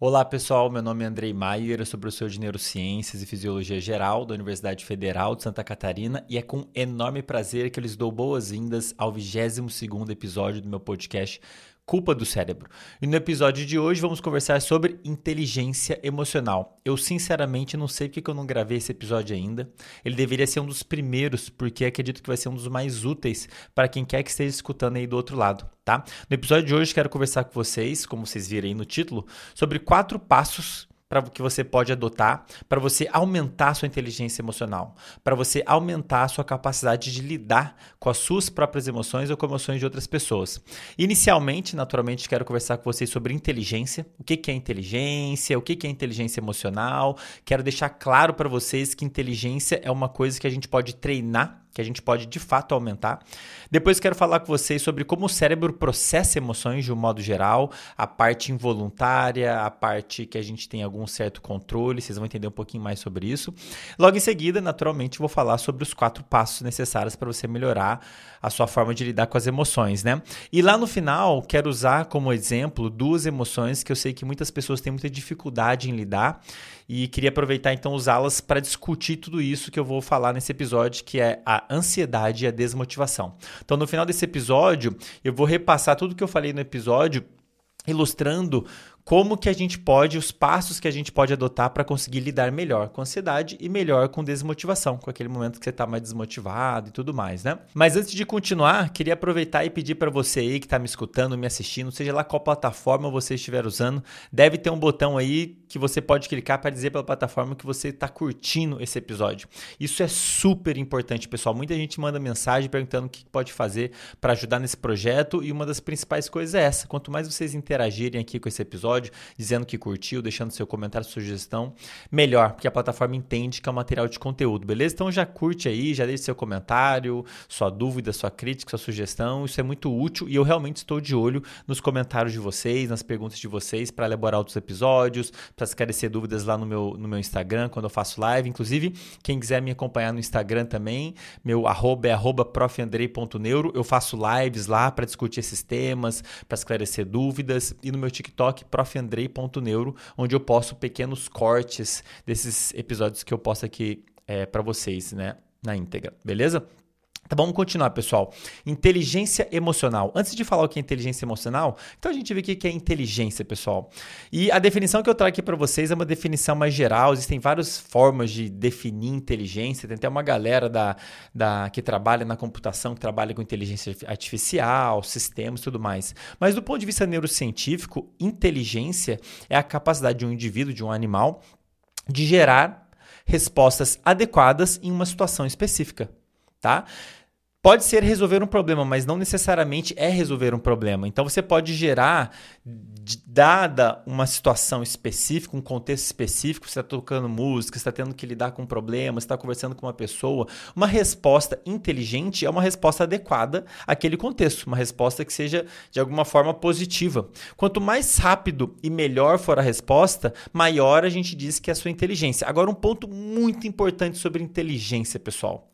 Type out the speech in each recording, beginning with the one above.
Olá pessoal, meu nome é Andrei Maier, eu sou professor de Neurociências e Fisiologia Geral da Universidade Federal de Santa Catarina e é com enorme prazer que eu lhes dou boas-vindas ao 22º episódio do meu podcast culpa do cérebro. E no episódio de hoje vamos conversar sobre inteligência emocional. Eu sinceramente não sei porque eu não gravei esse episódio ainda. Ele deveria ser um dos primeiros, porque acredito que vai ser um dos mais úteis para quem quer que esteja escutando aí do outro lado, tá? No episódio de hoje quero conversar com vocês, como vocês viram aí no título, sobre quatro passos para que você pode adotar para você aumentar sua inteligência emocional, para você aumentar sua capacidade de lidar com as suas próprias emoções ou com emoções de outras pessoas. Inicialmente, naturalmente, quero conversar com vocês sobre inteligência, o que é inteligência, o que é inteligência emocional. Quero deixar claro para vocês que inteligência é uma coisa que a gente pode treinar que a gente pode de fato aumentar. Depois quero falar com vocês sobre como o cérebro processa emoções de um modo geral, a parte involuntária, a parte que a gente tem algum certo controle, vocês vão entender um pouquinho mais sobre isso. Logo em seguida, naturalmente, vou falar sobre os quatro passos necessários para você melhorar a sua forma de lidar com as emoções, né? E lá no final, quero usar como exemplo duas emoções que eu sei que muitas pessoas têm muita dificuldade em lidar e queria aproveitar então usá-las para discutir tudo isso que eu vou falar nesse episódio, que é a ansiedade e a desmotivação. Então, no final desse episódio, eu vou repassar tudo que eu falei no episódio ilustrando como que a gente pode, os passos que a gente pode adotar para conseguir lidar melhor com ansiedade e melhor com desmotivação, com aquele momento que você está mais desmotivado e tudo mais, né? Mas antes de continuar, queria aproveitar e pedir para você aí que está me escutando, me assistindo, seja lá qual plataforma você estiver usando, deve ter um botão aí que você pode clicar para dizer pela plataforma que você está curtindo esse episódio. Isso é super importante, pessoal. Muita gente manda mensagem perguntando o que pode fazer para ajudar nesse projeto e uma das principais coisas é essa. Quanto mais vocês interagirem aqui com esse episódio, dizendo que curtiu, deixando seu comentário, sugestão, melhor, porque a plataforma entende que é um material de conteúdo, beleza? Então já curte aí, já deixe seu comentário, sua dúvida, sua crítica, sua sugestão, isso é muito útil e eu realmente estou de olho nos comentários de vocês, nas perguntas de vocês para elaborar outros episódios, para esclarecer dúvidas lá no meu, no meu Instagram, quando eu faço live. Inclusive, quem quiser me acompanhar no Instagram também, meu arroba é arroba profandrei.neuro, eu faço lives lá para discutir esses temas, para esclarecer dúvidas e no meu TikTok, prof profandrei.neuro, onde eu posto pequenos cortes desses episódios que eu posto aqui é, para vocês, né? Na íntegra, beleza? Tá, vamos continuar, pessoal. Inteligência emocional. Antes de falar o que é inteligência emocional, então a gente vê o que é inteligência, pessoal. E a definição que eu trago aqui para vocês é uma definição mais geral. Existem várias formas de definir inteligência. Tem até uma galera da, da, que trabalha na computação, que trabalha com inteligência artificial, sistemas e tudo mais. Mas do ponto de vista neurocientífico, inteligência é a capacidade de um indivíduo, de um animal, de gerar respostas adequadas em uma situação específica, tá? Pode ser resolver um problema, mas não necessariamente é resolver um problema. Então você pode gerar, dada uma situação específica, um contexto específico, você está tocando música, está tendo que lidar com um problema, está conversando com uma pessoa, uma resposta inteligente é uma resposta adequada àquele contexto, uma resposta que seja de alguma forma positiva. Quanto mais rápido e melhor for a resposta, maior a gente diz que é a sua inteligência. Agora, um ponto muito importante sobre inteligência, pessoal.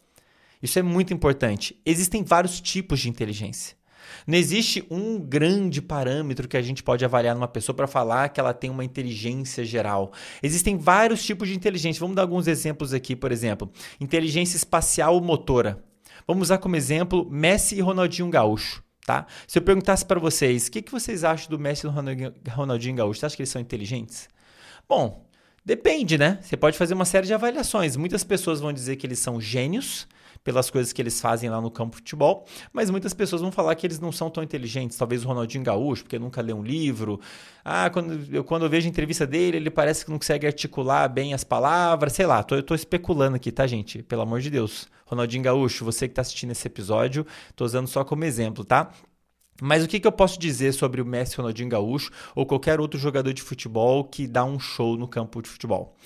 Isso é muito importante. Existem vários tipos de inteligência. Não existe um grande parâmetro que a gente pode avaliar numa pessoa para falar que ela tem uma inteligência geral. Existem vários tipos de inteligência. Vamos dar alguns exemplos aqui, por exemplo, inteligência espacial motora. Vamos usar como exemplo Messi e Ronaldinho Gaúcho. Tá? Se eu perguntasse para vocês, o que, que vocês acham do Messi e do Ronaldinho Gaúcho? Você acha que eles são inteligentes? Bom, depende, né? Você pode fazer uma série de avaliações. Muitas pessoas vão dizer que eles são gênios, pelas coisas que eles fazem lá no campo de futebol, mas muitas pessoas vão falar que eles não são tão inteligentes. Talvez o Ronaldinho Gaúcho, porque nunca lê um livro. Ah, quando eu, quando eu vejo a entrevista dele, ele parece que não consegue articular bem as palavras. Sei lá, tô, eu tô especulando aqui, tá, gente? Pelo amor de Deus. Ronaldinho Gaúcho, você que está assistindo esse episódio, tô usando só como exemplo, tá? Mas o que, que eu posso dizer sobre o Messi Ronaldinho Gaúcho ou qualquer outro jogador de futebol que dá um show no campo de futebol?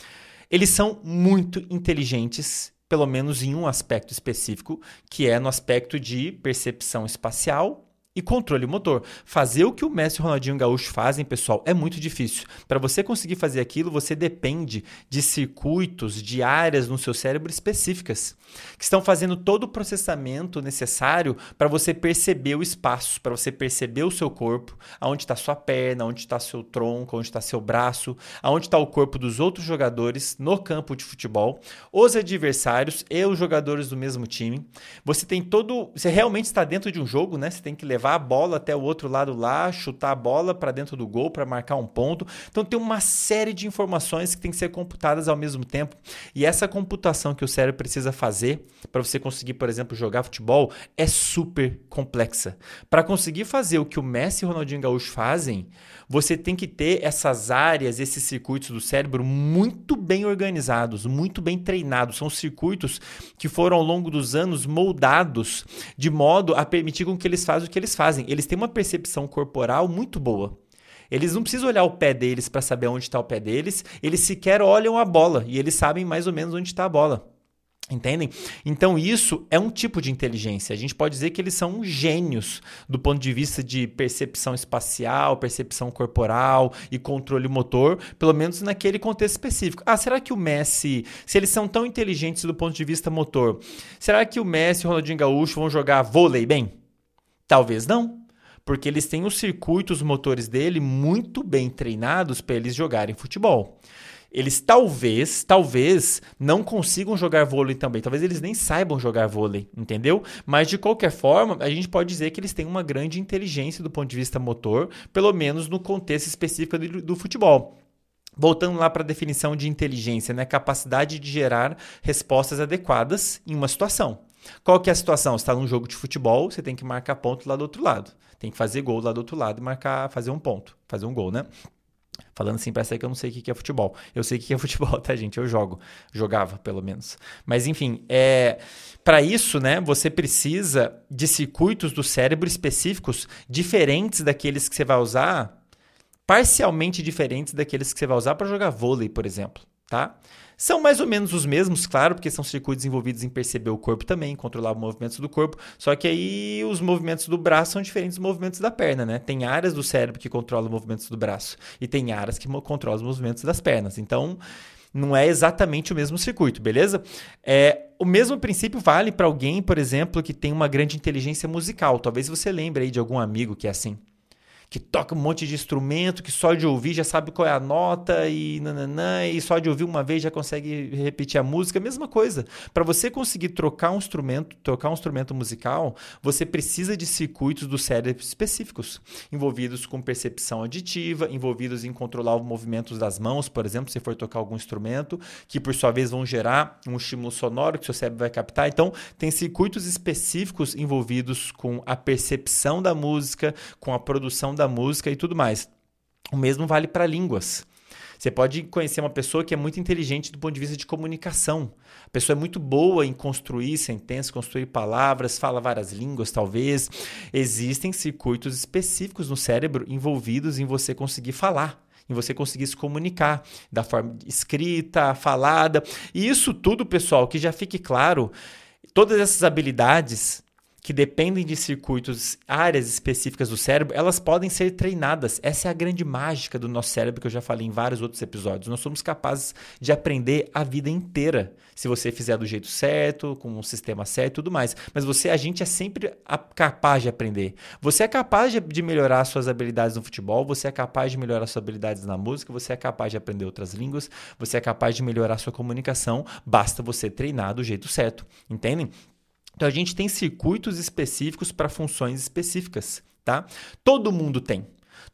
Eles são muito inteligentes pelo menos em um aspecto específico, que é no aspecto de percepção espacial e controle motor. Fazer o que o Messi Ronaldinho Gaúcho fazem, pessoal, é muito difícil. Para você conseguir fazer aquilo, você depende de circuitos, de áreas no seu cérebro específicas, que estão fazendo todo o processamento necessário para você perceber o espaço, para você perceber o seu corpo, aonde está sua perna, onde está seu tronco, onde está seu braço, aonde está o corpo dos outros jogadores no campo de futebol, os adversários e os jogadores do mesmo time. Você tem todo, você realmente está dentro de um jogo, né? Você tem que levar levar a bola até o outro lado lá, chutar a bola para dentro do gol para marcar um ponto. Então tem uma série de informações que tem que ser computadas ao mesmo tempo. E essa computação que o cérebro precisa fazer para você conseguir, por exemplo, jogar futebol é super complexa. Para conseguir fazer o que o Messi e o Ronaldinho Gaúcho fazem, você tem que ter essas áreas, esses circuitos do cérebro muito bem organizados, muito bem treinados. São circuitos que foram ao longo dos anos moldados de modo a permitir com que eles façam o que eles fazem? Eles têm uma percepção corporal muito boa. Eles não precisam olhar o pé deles para saber onde está o pé deles, eles sequer olham a bola e eles sabem mais ou menos onde está a bola. Entendem? Então, isso é um tipo de inteligência. A gente pode dizer que eles são gênios do ponto de vista de percepção espacial, percepção corporal e controle motor, pelo menos naquele contexto específico. Ah, será que o Messi, se eles são tão inteligentes do ponto de vista motor, será que o Messi e o Ronaldinho Gaúcho vão jogar vôlei bem? Talvez não, porque eles têm os circuitos motores dele muito bem treinados para eles jogarem futebol. Eles talvez, talvez não consigam jogar vôlei também. Talvez eles nem saibam jogar vôlei, entendeu? Mas de qualquer forma, a gente pode dizer que eles têm uma grande inteligência do ponto de vista motor, pelo menos no contexto específico do, do futebol. Voltando lá para a definição de inteligência, né? Capacidade de gerar respostas adequadas em uma situação. Qual que é a situação? Você está num jogo de futebol, você tem que marcar ponto lá do outro lado. Tem que fazer gol lá do outro lado e marcar, fazer um ponto, fazer um gol, né? Falando assim, parece que eu não sei o que é futebol. Eu sei o que é futebol, tá, gente? Eu jogo. Jogava, pelo menos. Mas, enfim, é... para isso, né, você precisa de circuitos do cérebro específicos diferentes daqueles que você vai usar, parcialmente diferentes daqueles que você vai usar para jogar vôlei, por exemplo, tá? São mais ou menos os mesmos, claro, porque são circuitos envolvidos em perceber o corpo também, controlar os movimentos do corpo. Só que aí os movimentos do braço são diferentes dos movimentos da perna, né? Tem áreas do cérebro que controlam os movimentos do braço e tem áreas que controlam os movimentos das pernas. Então, não é exatamente o mesmo circuito, beleza? É, o mesmo princípio vale para alguém, por exemplo, que tem uma grande inteligência musical. Talvez você lembre aí de algum amigo que é assim que toca um monte de instrumento, que só de ouvir já sabe qual é a nota e nananã, e só de ouvir uma vez já consegue repetir a música, mesma coisa. Para você conseguir trocar um instrumento, trocar um instrumento musical, você precisa de circuitos do cérebro específicos, envolvidos com percepção aditiva, envolvidos em controlar os movimentos das mãos, por exemplo, se for tocar algum instrumento, que por sua vez vão gerar um estímulo sonoro que seu cérebro vai captar. Então, tem circuitos específicos envolvidos com a percepção da música, com a produção da música e tudo mais. O mesmo vale para línguas. Você pode conhecer uma pessoa que é muito inteligente do ponto de vista de comunicação. A pessoa é muito boa em construir sentenças, construir palavras, fala várias línguas, talvez. Existem circuitos específicos no cérebro envolvidos em você conseguir falar em você conseguir se comunicar da forma escrita, falada. E isso tudo, pessoal, que já fique claro, todas essas habilidades que dependem de circuitos, áreas específicas do cérebro, elas podem ser treinadas. Essa é a grande mágica do nosso cérebro que eu já falei em vários outros episódios. Nós somos capazes de aprender a vida inteira, se você fizer do jeito certo, com um sistema certo e tudo mais. Mas você, a gente é sempre capaz de aprender. Você é capaz de melhorar suas habilidades no futebol, você é capaz de melhorar suas habilidades na música, você é capaz de aprender outras línguas, você é capaz de melhorar sua comunicação, basta você treinar do jeito certo. Entendem? Então a gente tem circuitos específicos para funções específicas, tá? Todo mundo tem.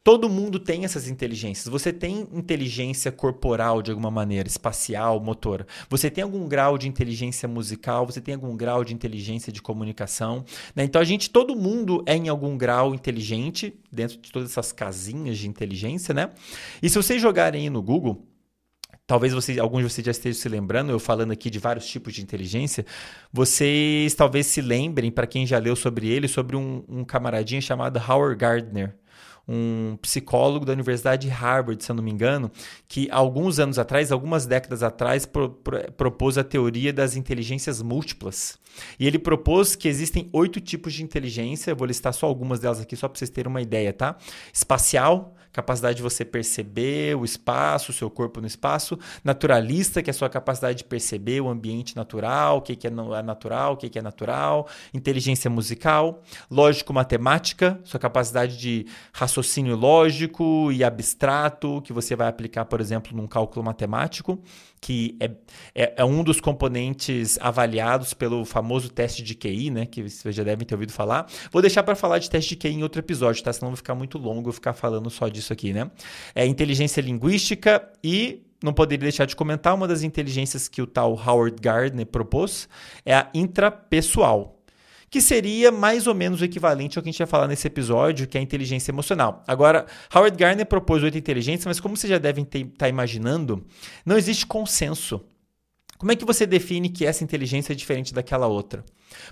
Todo mundo tem essas inteligências. Você tem inteligência corporal de alguma maneira, espacial, motor. Você tem algum grau de inteligência musical, você tem algum grau de inteligência de comunicação. Né? Então a gente, todo mundo é em algum grau inteligente, dentro de todas essas casinhas de inteligência, né? E se vocês jogarem no Google, talvez você, alguns de vocês já estejam se lembrando, eu falando aqui de vários tipos de inteligência, vocês talvez se lembrem, para quem já leu sobre ele, sobre um, um camaradinho chamado Howard Gardner. um psicólogo da Universidade de Harvard, se eu não me engano, que alguns anos atrás, algumas décadas atrás, pro, pro, propôs a teoria das inteligências múltiplas. E ele propôs que existem oito tipos de inteligência, eu vou listar só algumas delas aqui, só para vocês terem uma ideia, tá? Espacial, capacidade de você perceber o espaço, o seu corpo no espaço. Naturalista, que é a sua capacidade de perceber o ambiente natural, o que, que é, é natural, o que, que é natural. Inteligência musical. Lógico-matemática, sua capacidade de raciocínio lógico e abstrato, que você vai aplicar, por exemplo, num cálculo matemático que é, é, é, um dos componentes avaliados pelo famoso teste de QI, né? Que vocês já devem ter ouvido falar. Vou deixar para falar de teste de QI em outro episódio, tá? Senão vai ficar muito longo eu ficar falando só disso aqui, né? É inteligência linguística e não poderia deixar de comentar uma das inteligências que o tal Howard Gardner propôs é a intrapessoal que seria mais ou menos o equivalente ao que a gente vai falar nesse episódio, que é a inteligência emocional. Agora, Howard Gardner propôs oito inteligências, mas como vocês já devem estar tá imaginando, não existe consenso. Como é que você define que essa inteligência é diferente daquela outra?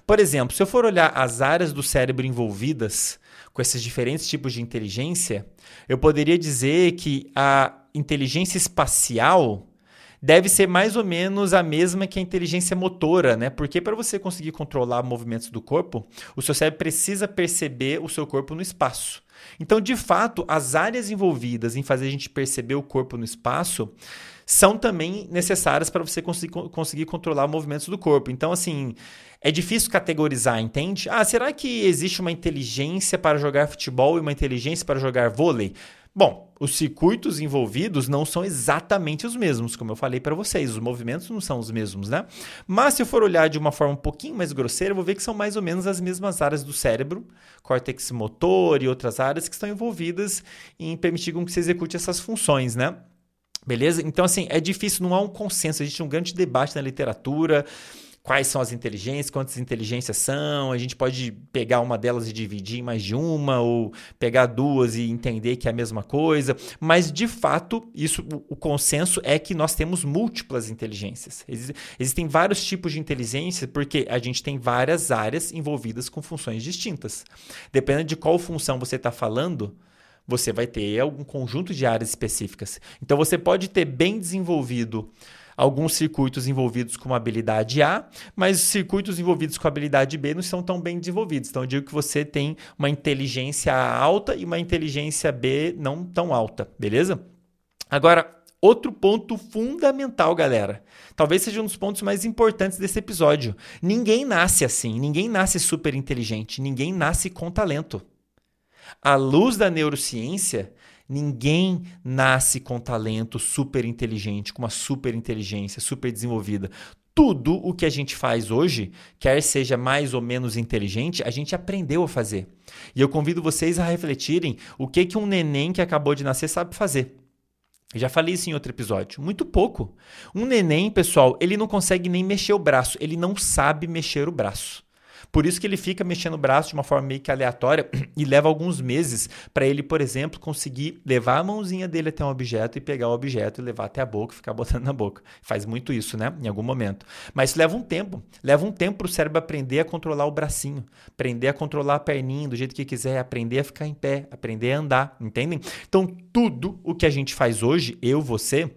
Por exemplo, se eu for olhar as áreas do cérebro envolvidas com esses diferentes tipos de inteligência, eu poderia dizer que a inteligência espacial deve ser mais ou menos a mesma que a inteligência motora, né? Porque para você conseguir controlar movimentos do corpo, o seu cérebro precisa perceber o seu corpo no espaço. Então, de fato, as áreas envolvidas em fazer a gente perceber o corpo no espaço são também necessárias para você conseguir, conseguir controlar movimentos do corpo. Então, assim, é difícil categorizar, entende? Ah, será que existe uma inteligência para jogar futebol e uma inteligência para jogar vôlei? Bom, os circuitos envolvidos não são exatamente os mesmos, como eu falei para vocês, os movimentos não são os mesmos, né? Mas se eu for olhar de uma forma um pouquinho mais grosseira, eu vou ver que são mais ou menos as mesmas áreas do cérebro, córtex motor e outras áreas que estão envolvidas em permitir que você execute essas funções, né? Beleza? Então, assim, é difícil, não há um consenso, existe um grande debate na literatura quais são as inteligências, quantas inteligências são, a gente pode pegar uma delas e dividir em mais de uma, ou pegar duas e entender que é a mesma coisa, mas de fato, isso o consenso é que nós temos múltiplas inteligências. Existem vários tipos de inteligência porque a gente tem várias áreas envolvidas com funções distintas. Dependendo de qual função você está falando, você vai ter algum conjunto de áreas específicas. Então você pode ter bem desenvolvido alguns circuitos envolvidos com habilidade A, mas os circuitos envolvidos com habilidade B não são tão bem desenvolvidos. Então eu digo que você tem uma inteligência A alta e uma inteligência B não tão alta, beleza? Agora, outro ponto fundamental, galera. Talvez seja um dos pontos mais importantes desse episódio. Ninguém nasce assim, ninguém nasce super inteligente, ninguém nasce com talento. À luz da neurociência, Ninguém nasce com talento super inteligente, com uma super inteligência, super desenvolvida. Tudo o que a gente faz hoje, quer seja mais ou menos inteligente, a gente aprendeu a fazer. E eu convido vocês a refletirem o que, que um neném que acabou de nascer sabe fazer. Eu já falei isso em outro episódio. Muito pouco. Um neném, pessoal, ele não consegue nem mexer o braço. Ele não sabe mexer o braço. Por isso que ele fica mexendo o braço de uma forma meio que aleatória e leva alguns meses para ele, por exemplo, conseguir levar a mãozinha dele até um objeto e pegar o objeto e levar até a boca e ficar botando na boca. Faz muito isso, né? Em algum momento. Mas leva um tempo. Leva um tempo para o cérebro aprender a controlar o bracinho, aprender a controlar a perninha do jeito que quiser, aprender a ficar em pé, aprender a andar, entendem? Então, tudo o que a gente faz hoje, eu, você,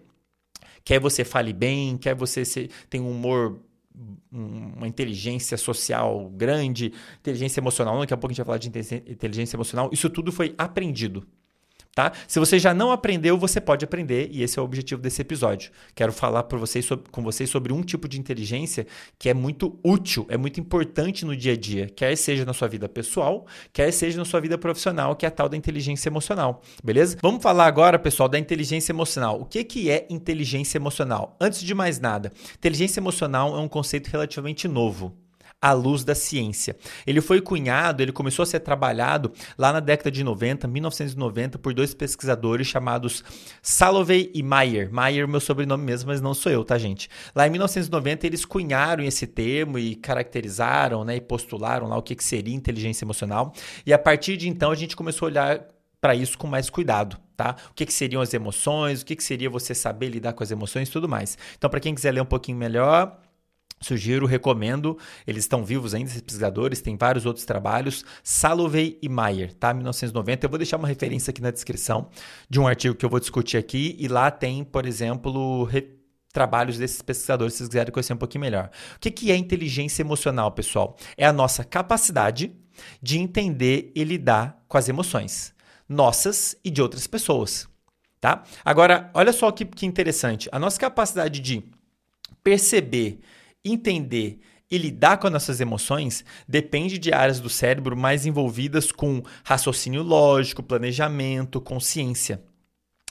quer você fale bem, quer você tenha um humor uma inteligência social grande, inteligência emocional, daqui a pouco a gente vai falar de inteligência emocional, isso tudo foi aprendido. Tá? Se você já não aprendeu, você pode aprender, e esse é o objetivo desse episódio. Quero falar vocês sobre, com vocês sobre um tipo de inteligência que é muito útil, é muito importante no dia a dia, quer seja na sua vida pessoal, quer seja na sua vida profissional, que é a tal da inteligência emocional. Beleza? Vamos falar agora, pessoal, da inteligência emocional. O que, que é inteligência emocional? Antes de mais nada, inteligência emocional é um conceito relativamente novo à luz da ciência. Ele foi cunhado, ele começou a ser trabalhado lá na década de 90, 1990, por dois pesquisadores chamados Salovey e Mayer. Mayer é meu sobrenome mesmo, mas não sou eu, tá, gente? Lá em 1990 eles cunharam esse termo e caracterizaram, né, e postularam lá o que, que seria inteligência emocional. E a partir de então a gente começou a olhar para isso com mais cuidado, tá? O que, que seriam as emoções, o que, que seria você saber lidar com as emoções e tudo mais. Então, para quem quiser ler um pouquinho melhor, Sugiro, recomendo. Eles estão vivos ainda, esses pesquisadores. Tem vários outros trabalhos. Salovey e Mayer, tá? 1990. Eu vou deixar uma referência aqui na descrição de um artigo que eu vou discutir aqui. E lá tem, por exemplo, re... trabalhos desses pesquisadores, se vocês quiserem conhecer um pouquinho melhor. O que, que é inteligência emocional, pessoal? É a nossa capacidade de entender e lidar com as emoções, nossas e de outras pessoas, tá? Agora, olha só que, que interessante. A nossa capacidade de perceber entender e lidar com as nossas emoções depende de áreas do cérebro mais envolvidas com raciocínio lógico, planejamento, consciência.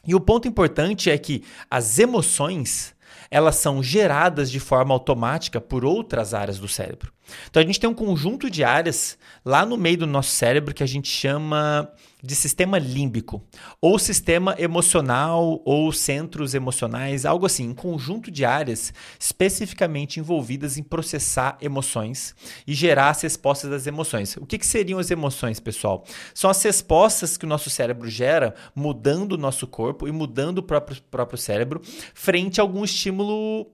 E o ponto importante é que as emoções elas são geradas de forma automática por outras áreas do cérebro. Então a gente tem um conjunto de áreas lá no meio do nosso cérebro que a gente chama de sistema límbico, ou sistema emocional, ou centros emocionais, algo assim, um conjunto de áreas especificamente envolvidas em processar emoções e gerar as respostas das emoções. O que, que seriam as emoções, pessoal? São as respostas que o nosso cérebro gera, mudando o nosso corpo e mudando o próprio, próprio cérebro frente a algum estímulo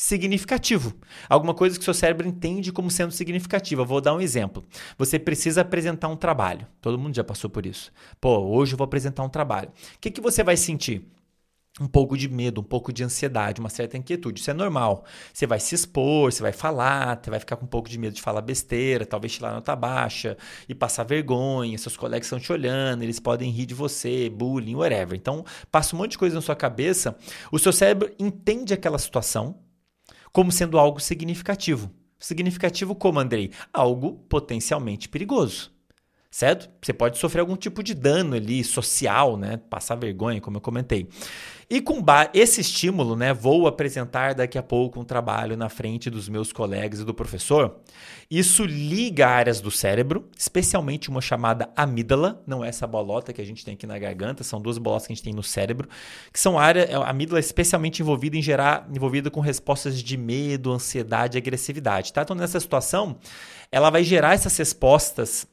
significativo. Alguma coisa que seu cérebro entende como sendo significativa. Vou dar um exemplo. Você precisa apresentar um trabalho. Todo mundo já passou por isso. Pô, hoje eu vou apresentar um trabalho. O que, que você vai sentir? um pouco de medo, um pouco de ansiedade, uma certa inquietude. Isso é normal. Você vai se expor, você vai falar, você vai ficar com um pouco de medo de falar besteira, talvez tirar nota baixa e passar vergonha. Seus colegas estão te olhando, eles podem rir de você, bullying, whatever. Então, passa um monte de coisa na sua cabeça. O seu cérebro entende aquela situação, como sendo algo significativo. Significativo como, Andrei? Algo potencialmente perigoso. Certo? Você pode sofrer algum tipo de dano ali social, né? Passar vergonha, como eu comentei. E com esse estímulo, né, vou apresentar daqui a pouco um trabalho na frente dos meus colegas e do professor. Isso liga áreas do cérebro, especialmente uma chamada amígdala, não é essa bolota que a gente tem aqui na garganta, são duas bolotas que a gente tem no cérebro, que são áreas, a amígdala é especialmente envolvida em gerar, envolvida com respostas de medo, ansiedade agressividade, tá? Então nessa situação, ela vai gerar essas respostas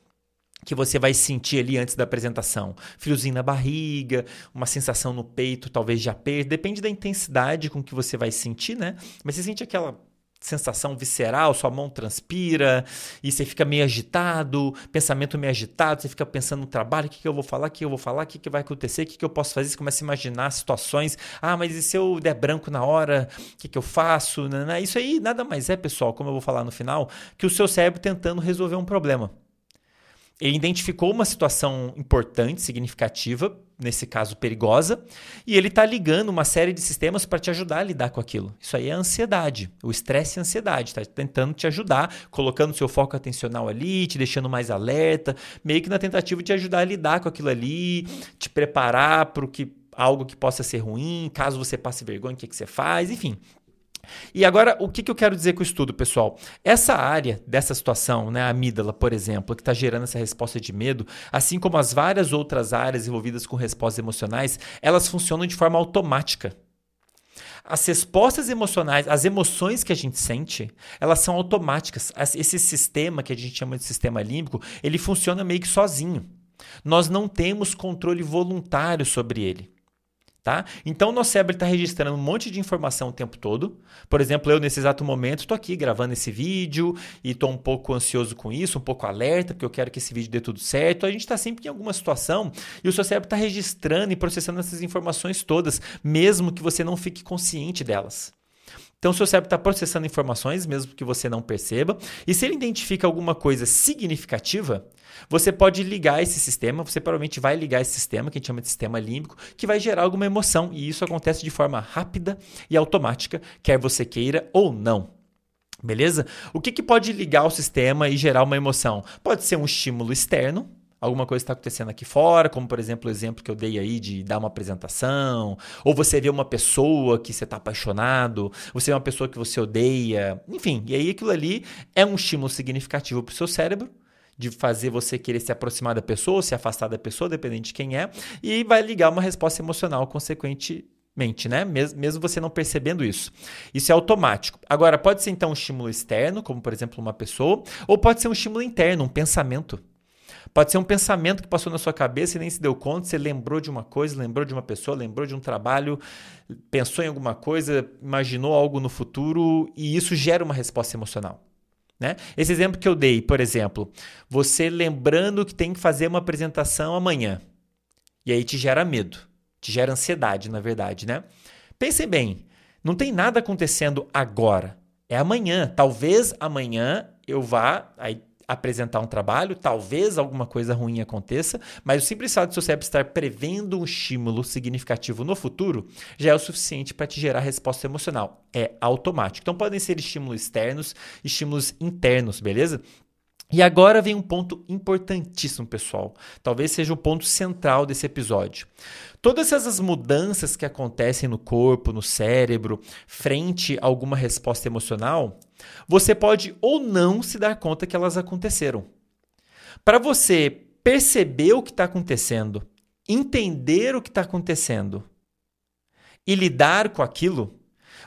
que você vai sentir ali antes da apresentação. Friozinho na barriga, uma sensação no peito, talvez de aperto, depende da intensidade com que você vai sentir, né? Mas você sente aquela sensação visceral, sua mão transpira e você fica meio agitado, pensamento meio agitado, você fica pensando no trabalho, o que, que eu vou falar, o que eu vou falar, o que, que vai acontecer, o que, que eu posso fazer, você começa a imaginar situações, ah, mas e se eu der branco na hora, o que, que eu faço? Isso aí nada mais é, pessoal, como eu vou falar no final, que o seu cérebro tentando resolver um problema. Ele identificou uma situação importante, significativa, nesse caso perigosa, e ele está ligando uma série de sistemas para te ajudar a lidar com aquilo. Isso aí é ansiedade, o estresse e ansiedade. Está tentando te ajudar, colocando seu foco atencional ali, te deixando mais alerta, meio que na tentativa de ajudar a lidar com aquilo ali, te preparar para o que algo que possa ser ruim, caso você passe vergonha, o que, que você faz, enfim. E agora, o que, que eu quero dizer com o estudo, pessoal? Essa área dessa situação, né, a amígdala, por exemplo, que está gerando essa resposta de medo, assim como as várias outras áreas envolvidas com respostas emocionais, elas funcionam de forma automática. As respostas emocionais, as emoções que a gente sente, elas são automáticas. Esse sistema que a gente chama de sistema límbico, ele funciona meio que sozinho. Nós não temos controle voluntário sobre ele. Tá? Então, nosso cérebro está registrando um monte de informação o tempo todo. Por exemplo, eu, nesse exato momento, estou aqui gravando esse vídeo e estou um pouco ansioso com isso, um pouco alerta, porque eu quero que esse vídeo dê tudo certo. A gente está sempre em alguma situação e o seu cérebro está registrando e processando essas informações todas, mesmo que você não fique consciente delas. Então, seu cérebro está processando informações, mesmo que você não perceba. E se ele identifica alguma coisa significativa, você pode ligar esse sistema, você provavelmente vai ligar esse sistema, que a gente chama de sistema límbico, que vai gerar alguma emoção. E isso acontece de forma rápida e automática, quer você queira ou não. Beleza? O que, que pode ligar o sistema e gerar uma emoção? Pode ser um estímulo externo, alguma coisa está acontecendo aqui fora, como por exemplo o exemplo que eu dei aí de dar uma apresentação, ou você vê uma pessoa que você está apaixonado, você vê uma pessoa que você odeia, enfim, e aí aquilo ali é um estímulo significativo para o seu cérebro, de fazer você querer se aproximar da pessoa, se afastar da pessoa, dependendo de quem é, e vai ligar uma resposta emocional consequente né? Mesmo você não percebendo isso. Isso é automático. Agora, pode ser então um estímulo externo, como por exemplo uma pessoa, ou pode ser um estímulo interno, um pensamento. Pode ser um pensamento que passou na sua cabeça e nem se deu conta, você lembrou de uma coisa, lembrou de uma pessoa, lembrou de um trabalho, pensou em alguma coisa, imaginou algo no futuro e isso gera uma resposta emocional. Né? Esse exemplo que eu dei, por exemplo, você lembrando que tem que fazer uma apresentação amanhã. E aí te gera medo, te gera ansiedade, na verdade, né? Pensem bem, não tem nada acontecendo agora. É amanhã. Talvez amanhã eu vá aí, apresentar um trabalho, talvez alguma coisa ruim aconteça, mas o simples fato de seu cérebro estar prevendo um estímulo significativo no futuro já é o suficiente para te gerar resposta emocional. É automático. Então podem ser estímulos externos, estímulos internos, beleza? E agora vem um ponto importantíssimo, pessoal. Talvez seja o ponto central desse episódio. Todas essas mudanças que acontecem no corpo, no cérebro, frente a alguma resposta emocional, você pode ou não se dar conta que elas aconteceram. Para você perceber o que está acontecendo, entender o que está acontecendo e lidar com aquilo,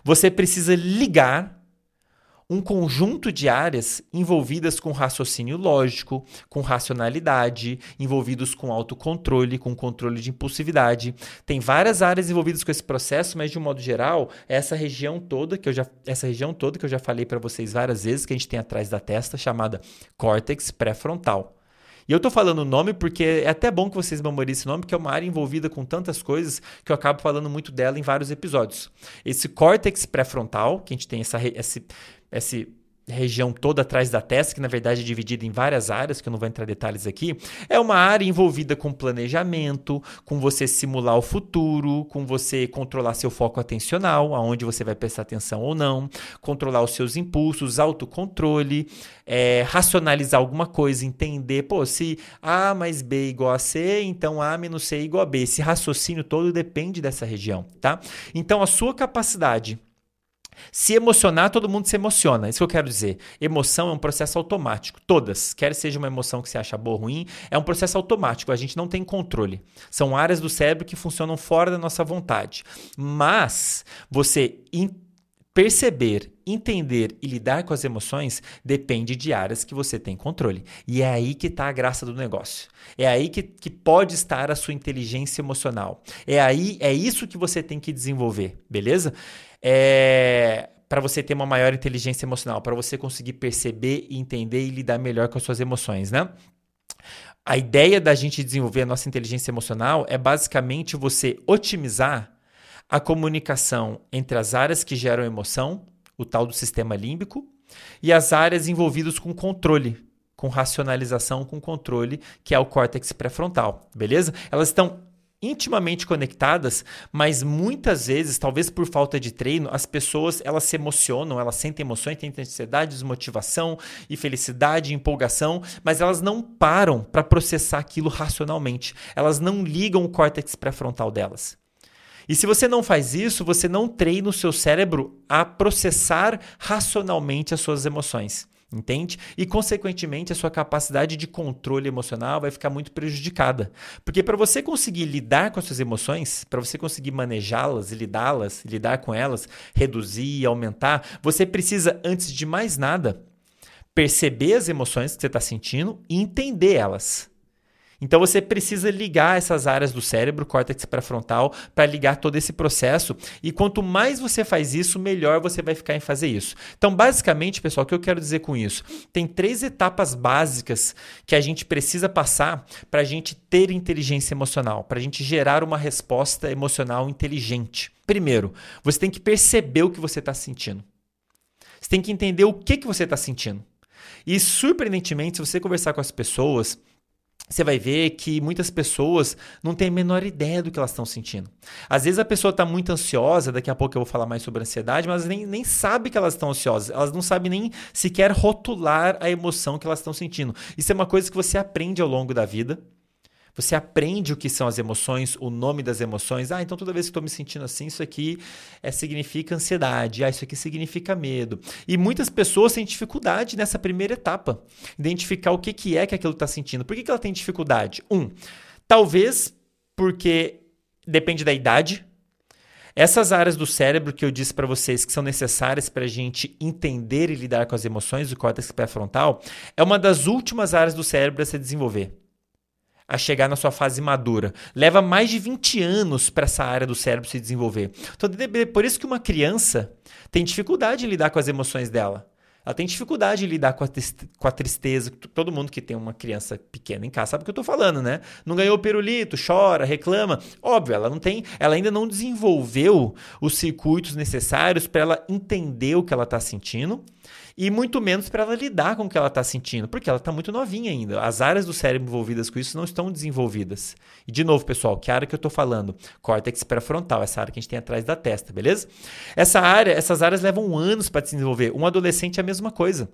você precisa ligar um conjunto de áreas envolvidas com raciocínio lógico, com racionalidade, envolvidos com autocontrole, com controle de impulsividade. Tem várias áreas envolvidas com esse processo, mas de um modo geral, essa região toda que eu já essa região toda que eu já falei para vocês várias vezes que a gente tem atrás da testa, chamada córtex pré-frontal. E eu estou falando o nome porque é até bom que vocês memorizem esse nome, porque é uma área envolvida com tantas coisas que eu acabo falando muito dela em vários episódios. Esse córtex pré-frontal, que a gente tem essa, esse essa região toda atrás da testa, que na verdade é dividida em várias áreas, que eu não vou entrar em detalhes aqui, é uma área envolvida com planejamento, com você simular o futuro, com você controlar seu foco atencional, aonde você vai prestar atenção ou não, controlar os seus impulsos, autocontrole, é, racionalizar alguma coisa, entender, pô, se A mais B é igual a C, então A menos C é igual a B. Esse raciocínio todo depende dessa região, tá? Então a sua capacidade se emocionar, todo mundo se emociona. Isso que eu quero dizer. Emoção é um processo automático. Todas. Quer seja uma emoção que você acha boa ou ruim, é um processo automático. A gente não tem controle. São áreas do cérebro que funcionam fora da nossa vontade. Mas você perceber, entender e lidar com as emoções depende de áreas que você tem controle. E é aí que está a graça do negócio. É aí que, que pode estar a sua inteligência emocional. É aí, é isso que você tem que desenvolver, beleza? É, para você ter uma maior inteligência emocional, para você conseguir perceber, entender e lidar melhor com as suas emoções, né? A ideia da gente desenvolver a nossa inteligência emocional é basicamente você otimizar a comunicação entre as áreas que geram emoção, o tal do sistema límbico, e as áreas envolvidas com controle, com racionalização, com controle, que é o córtex pré-frontal, beleza? Elas estão intimamente conectadas, mas muitas vezes, talvez por falta de treino, as pessoas elas se emocionam, elas sentem emoções, têm ansiedade, desmotivação e felicidade, empolgação, mas elas não param para processar aquilo racionalmente. Elas não ligam o córtex pré-frontal delas. E se você não faz isso, você não treina o seu cérebro a processar racionalmente as suas emoções entende? E, consequentemente, a sua capacidade de controle emocional vai ficar muito prejudicada. Porque para você conseguir lidar com as suas emoções, para você conseguir manejá-las, lidá-las, lidar com elas, reduzir, aumentar, você precisa, antes de mais nada, perceber as emoções que você está sentindo e entender elas. Então você precisa ligar essas áreas do cérebro, córtex pré-frontal, para ligar todo esse processo. E quanto mais você faz isso, melhor você vai ficar em fazer isso. Então, basicamente, pessoal, o que eu quero dizer com isso? Tem três etapas básicas que a gente precisa passar para a gente ter inteligência emocional, para a gente gerar uma resposta emocional inteligente. Primeiro, você tem que perceber o que você está sentindo. Você tem que entender o que, que você está sentindo. E surpreendentemente, se você conversar com as pessoas, você vai ver que muitas pessoas não têm a menor ideia do que elas estão sentindo. Às vezes a pessoa está muito ansiosa, daqui a pouco eu vou falar mais sobre ansiedade, mas nem, nem sabe que elas estão ansiosas. Elas não sabem nem sequer rotular a emoção que elas estão sentindo. Isso é uma coisa que você aprende ao longo da vida. Você aprende o que são as emoções, o nome das emoções. Ah, então toda vez que estou me sentindo assim, isso aqui é, significa ansiedade. Ah, isso aqui significa medo. E muitas pessoas têm dificuldade nessa primeira etapa. Identificar o que, que é que aquilo está sentindo. Por que, que ela tem dificuldade? Um, talvez porque depende da idade. Essas áreas do cérebro que eu disse para vocês que são necessárias para a gente entender e lidar com as emoções, o córtex pré-frontal, é uma das últimas áreas do cérebro a se desenvolver. A chegar na sua fase madura. Leva mais de 20 anos para essa área do cérebro se desenvolver. Então, por isso que uma criança tem dificuldade em lidar com as emoções dela. Ela tem dificuldade em lidar com a, com a, tristeza. Todo mundo que tem uma criança pequena em casa sabe o que eu estou falando, né? Não ganhou o chora, reclama. Óbvio, ela não tem, ela ainda não desenvolveu os circuitos necessários para ela entender o que ela está sentindo e muito menos para ela lidar com o que ela está sentindo, porque ela está muito novinha ainda. As áreas do cérebro envolvidas com isso não estão desenvolvidas. E de novo, pessoal, que área que eu estou falando? Córtex pré-frontal, essa área que a gente tem atrás da testa, beleza? Essa área, essas áreas levam anos para se desenvolver. Um adolescente é a mesma coisa.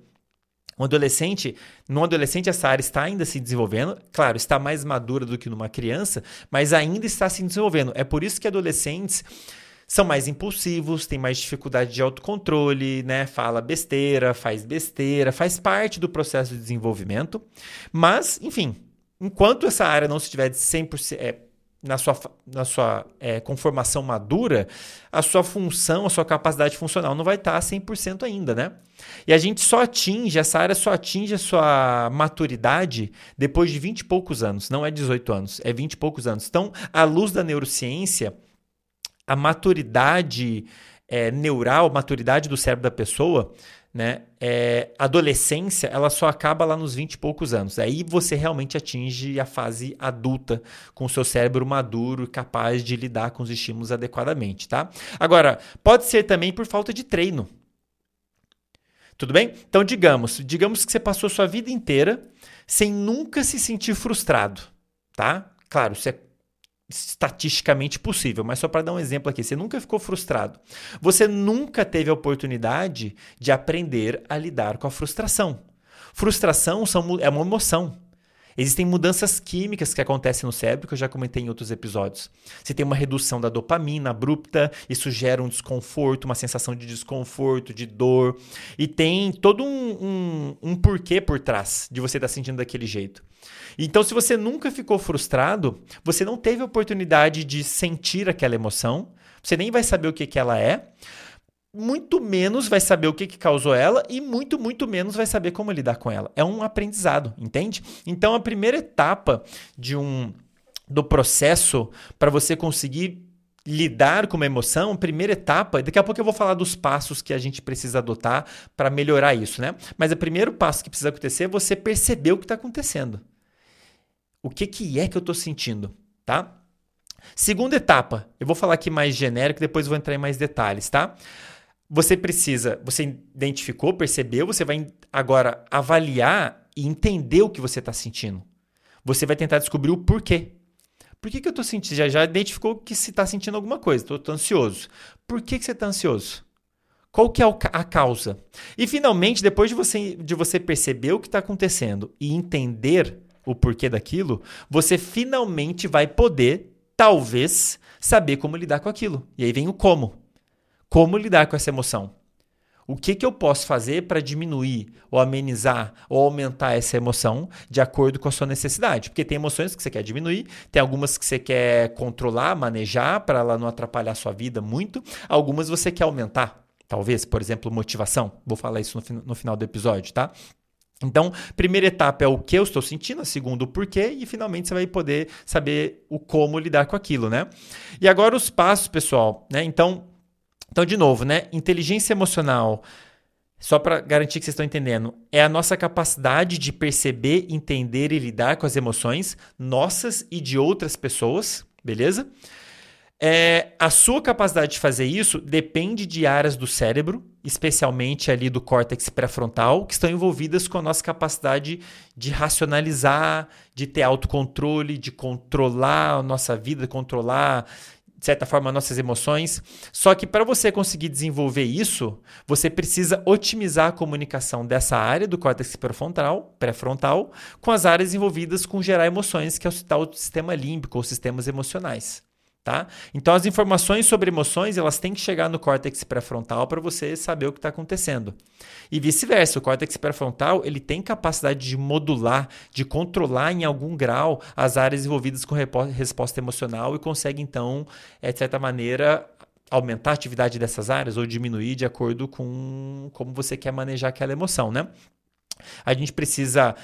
Um adolescente, no adolescente essa área está ainda se desenvolvendo, claro, está mais madura do que numa criança, mas ainda está se desenvolvendo. É por isso que adolescentes são mais impulsivos, têm mais dificuldade de autocontrole, né? Fala besteira, faz besteira, faz parte do processo de desenvolvimento. Mas, enfim, enquanto essa área não estiver de 100%, é, na sua, na sua é, conformação madura, a sua função, a sua capacidade funcional não vai estar 100% ainda, né? E a gente só atinge, essa área só atinge a sua maturidade depois de 20 e poucos anos, não é 18 anos, é 20 e poucos anos. Então, à luz da neurociência, a maturidade é, neural, maturidade do cérebro da pessoa, né? É, adolescência, ela só acaba lá nos 20 e poucos anos. Aí você realmente atinge a fase adulta, com o seu cérebro maduro capaz de lidar com os estímulos adequadamente, tá? Agora, pode ser também por falta de treino. Tudo bem? Então, digamos, digamos que você passou sua vida inteira sem nunca se sentir frustrado, tá? Claro, isso é estatisticamente possível, mas só para dar um exemplo aqui, você nunca ficou frustrado. Você nunca teve a oportunidade de aprender a lidar com a frustração. Frustração são, é uma emoção. Existem mudanças químicas que acontecem no cérebro, que eu já comentei em outros episódios. Você tem uma redução da dopamina abrupta, isso gera um desconforto, uma sensação de desconforto, de dor. E tem todo um, um, um porquê por trás de você estar tá sentindo daquele jeito. Então, se você nunca ficou frustrado, você não teve a oportunidade de sentir aquela emoção, você nem vai saber o que, que ela é muito menos vai saber o que, que causou ela e muito, muito menos vai saber como lidar com ela. É um aprendizado, entende? Então, a primeira etapa de um do processo para você conseguir lidar com uma emoção, primeira etapa, daqui a pouco eu vou falar dos passos que a gente precisa adotar para melhorar isso, né? Mas o primeiro passo que precisa acontecer é você perceber o que está acontecendo. O que, que é que eu estou sentindo, tá? Segunda etapa, eu vou falar aqui mais genérico, depois vou entrar em mais detalhes, tá? Você precisa, você identificou, percebeu, você vai agora avaliar e entender o que você está sentindo. Você vai tentar descobrir o porquê. Por que, que eu estou sentindo? Já, já identificou que se está sentindo alguma coisa, estou ansioso. Por que, que você está ansioso? Qual que é a causa? E finalmente, depois de você, de você perceber o que está acontecendo e entender o porquê daquilo, você finalmente vai poder, talvez, saber como lidar com aquilo. E aí vem o como. Como lidar com essa emoção? O que, que eu posso fazer para diminuir ou amenizar ou aumentar essa emoção de acordo com a sua necessidade? Porque tem emoções que você quer diminuir, tem algumas que você quer controlar, manejar para ela não atrapalhar a sua vida muito, algumas você quer aumentar. Talvez, por exemplo, motivação. Vou falar isso no, no final do episódio, tá? Então, primeira etapa é o que eu estou sentindo, a segunda o porquê, e finalmente você vai poder saber o como lidar com aquilo, né? E agora os passos, pessoal, né? Então, então, de novo, né? Inteligência emocional, só para garantir que vocês estão entendendo, é a nossa capacidade de perceber, entender e lidar com as emoções nossas e de outras pessoas, beleza? É, a sua capacidade de fazer isso depende de áreas do cérebro, especialmente ali do córtex pré-frontal, que estão envolvidas com a nossa capacidade de racionalizar, de ter autocontrole, de controlar a nossa vida, controlar de certa forma, nossas emoções. Só que para você conseguir desenvolver isso, você precisa otimizar a comunicação dessa área do córtex pré-frontal, pré-frontal com as áreas envolvidas com gerar emoções, que é o tal sistema límbico ou sistemas emocionais. Tá? Então as informações sobre emoções elas têm que chegar no córtex pré-frontal para você saber o que está acontecendo. E vice-versa, o córtex pré-frontal ele tem capacidade de modular, de controlar em algum grau as áreas envolvidas com resposta emocional e consegue então, é, de certa maneira, aumentar a atividade dessas áreas ou diminuir de acordo com como você quer manejar aquela emoção, né? A gente precisa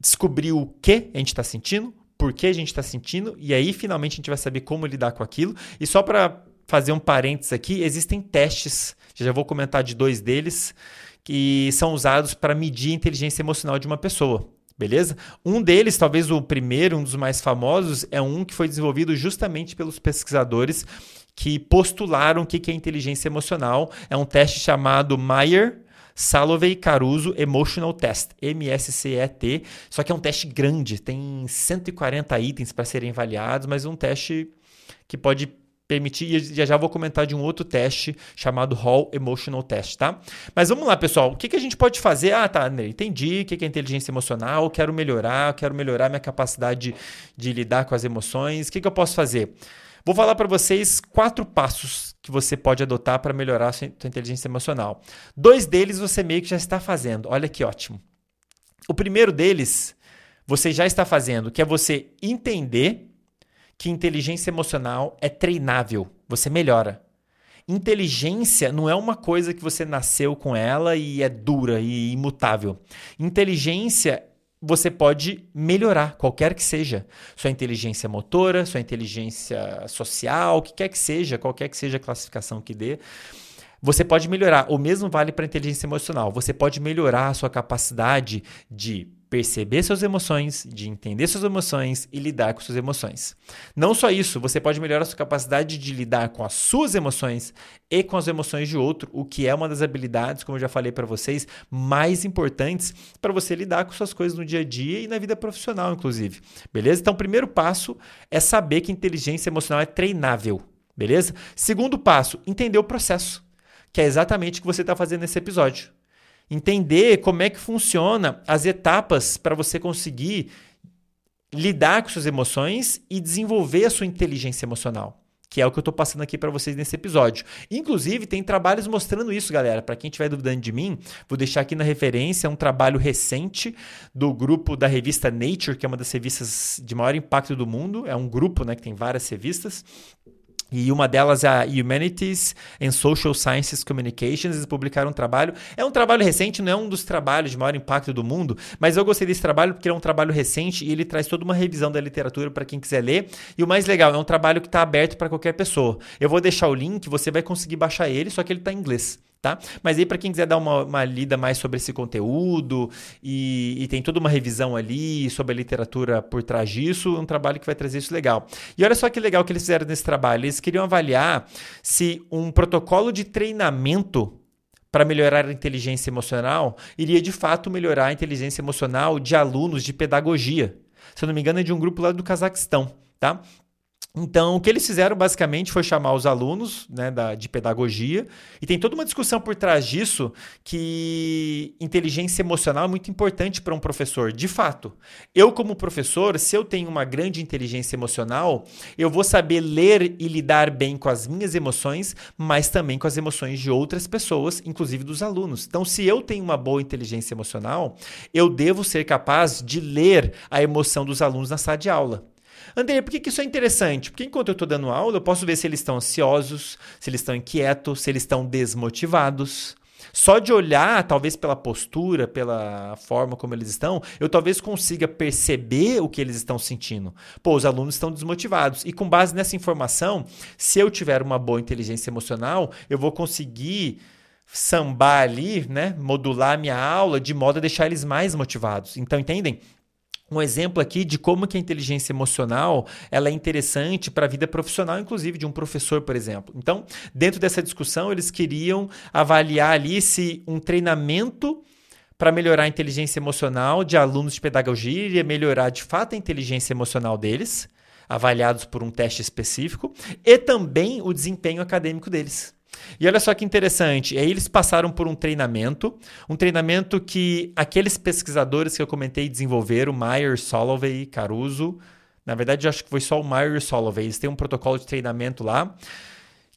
descobrir o que a gente está sentindo, por que a gente está sentindo, e aí finalmente a gente vai saber como lidar com aquilo. E só para fazer um parênteses aqui, existem testes, já vou comentar de dois deles, que são usados para medir a inteligência emocional de uma pessoa. Beleza? Um deles, talvez o primeiro, um dos mais famosos, é um que foi desenvolvido justamente pelos pesquisadores que postularam o que é inteligência emocional. É um teste chamado Meyer Salovey Caruso Emotional Test, MSCET. Só que é um teste grande, tem 140 itens para serem avaliados, mas um teste que pode permitir, e já vou comentar de um outro teste chamado Hall Emotional Test, tá? Mas vamos lá, pessoal, o que, que a gente pode fazer? Ah, tá, entendi o que, que é inteligência emocional, quero melhorar, quero melhorar minha capacidade de, de lidar com as emoções, o que, que eu posso fazer? Vou falar para vocês quatro passos que você pode adotar para melhorar a sua inteligência emocional. Dois deles você meio que já está fazendo. Olha que ótimo. O primeiro deles você já está fazendo, que é você entender que inteligência emocional é treinável, você melhora. Inteligência não é uma coisa que você nasceu com ela e é dura e imutável. Inteligência você pode melhorar, qualquer que seja. Sua inteligência motora, sua inteligência social, o que quer que seja, qualquer que seja a classificação que dê. Você pode melhorar. O mesmo vale para inteligência emocional. Você pode melhorar a sua capacidade de perceber suas emoções, de entender suas emoções e lidar com suas emoções. Não só isso, você pode melhorar sua capacidade de lidar com as suas emoções e com as emoções de outro, o que é uma das habilidades, como eu já falei para vocês, mais importantes para você lidar com suas coisas no dia a dia e na vida profissional, inclusive. Beleza? Então, o primeiro passo é saber que inteligência emocional é treinável. Beleza? Segundo passo, entender o processo, que é exatamente o que você está fazendo nesse episódio entender como é que funciona as etapas para você conseguir lidar com suas emoções e desenvolver a sua inteligência emocional. Que é o que eu estou passando aqui para vocês nesse episódio. Inclusive, tem trabalhos mostrando isso, galera. Para quem estiver duvidando de mim, vou deixar aqui na referência um trabalho recente do grupo da revista Nature, que é uma das revistas de maior impacto do mundo. É um grupo né, que tem várias revistas. E uma delas é a Humanities and Social Sciences Communications. Eles publicaram um trabalho. É um trabalho recente, não é um dos trabalhos de maior impacto do mundo, mas eu gostei desse trabalho porque é um trabalho recente e ele traz toda uma revisão da literatura para quem quiser ler. E o mais legal, é um trabalho que está aberto para qualquer pessoa. Eu vou deixar o link, você vai conseguir baixar ele, só que ele está em inglês. Tá? Mas aí, para quem quiser dar uma, uma, lida mais sobre esse conteúdo e, e, tem toda uma revisão ali sobre a literatura por trás disso, um trabalho que vai trazer isso legal. E olha só que legal que eles fizeram nesse trabalho. Eles queriam avaliar se um protocolo de treinamento para melhorar a inteligência emocional iria de fato melhorar a inteligência emocional de alunos de pedagogia. Se eu não me engano, é de um grupo lá do Cazaquistão. Tá? Então, o que eles fizeram basicamente foi chamar os alunos né, da, de pedagogia, e tem toda uma discussão por trás disso que inteligência emocional é muito importante para um professor. De fato, eu, como professor, se eu tenho uma grande inteligência emocional, eu vou saber ler e lidar bem com as minhas emoções, mas também com as emoções de outras pessoas, inclusive dos alunos. Então, se eu tenho uma boa inteligência emocional, eu devo ser capaz de ler a emoção dos alunos na sala de aula. André, por que, que isso é interessante? Porque enquanto eu estou dando aula, eu posso ver se eles estão ansiosos, se eles estão inquietos, se eles estão desmotivados. Só de olhar, talvez pela postura, pela forma como eles estão, eu talvez consiga perceber o que eles estão sentindo. Pô, os alunos estão desmotivados. E com base nessa informação, se eu tiver uma boa inteligência emocional, eu vou conseguir sambar ali, né, modular minha aula de modo a deixar eles mais motivados. Então, entendem? Um exemplo aqui de como que a inteligência emocional ela é interessante para a vida profissional, inclusive de um professor, por exemplo. Então, dentro dessa discussão, eles queriam avaliar ali se um treinamento para melhorar a inteligência emocional de alunos de pedagogia iria melhorar de fato a inteligência emocional deles, avaliados por um teste específico, e também o desempenho acadêmico deles. E olha só que interessante, aí eles passaram por um treinamento, um treinamento que aqueles pesquisadores que eu comentei desenvolveram, Meyer, Solovey, Caruso, na verdade acho que foi só o Meyer e o Solovey, eles têm um protocolo de treinamento lá,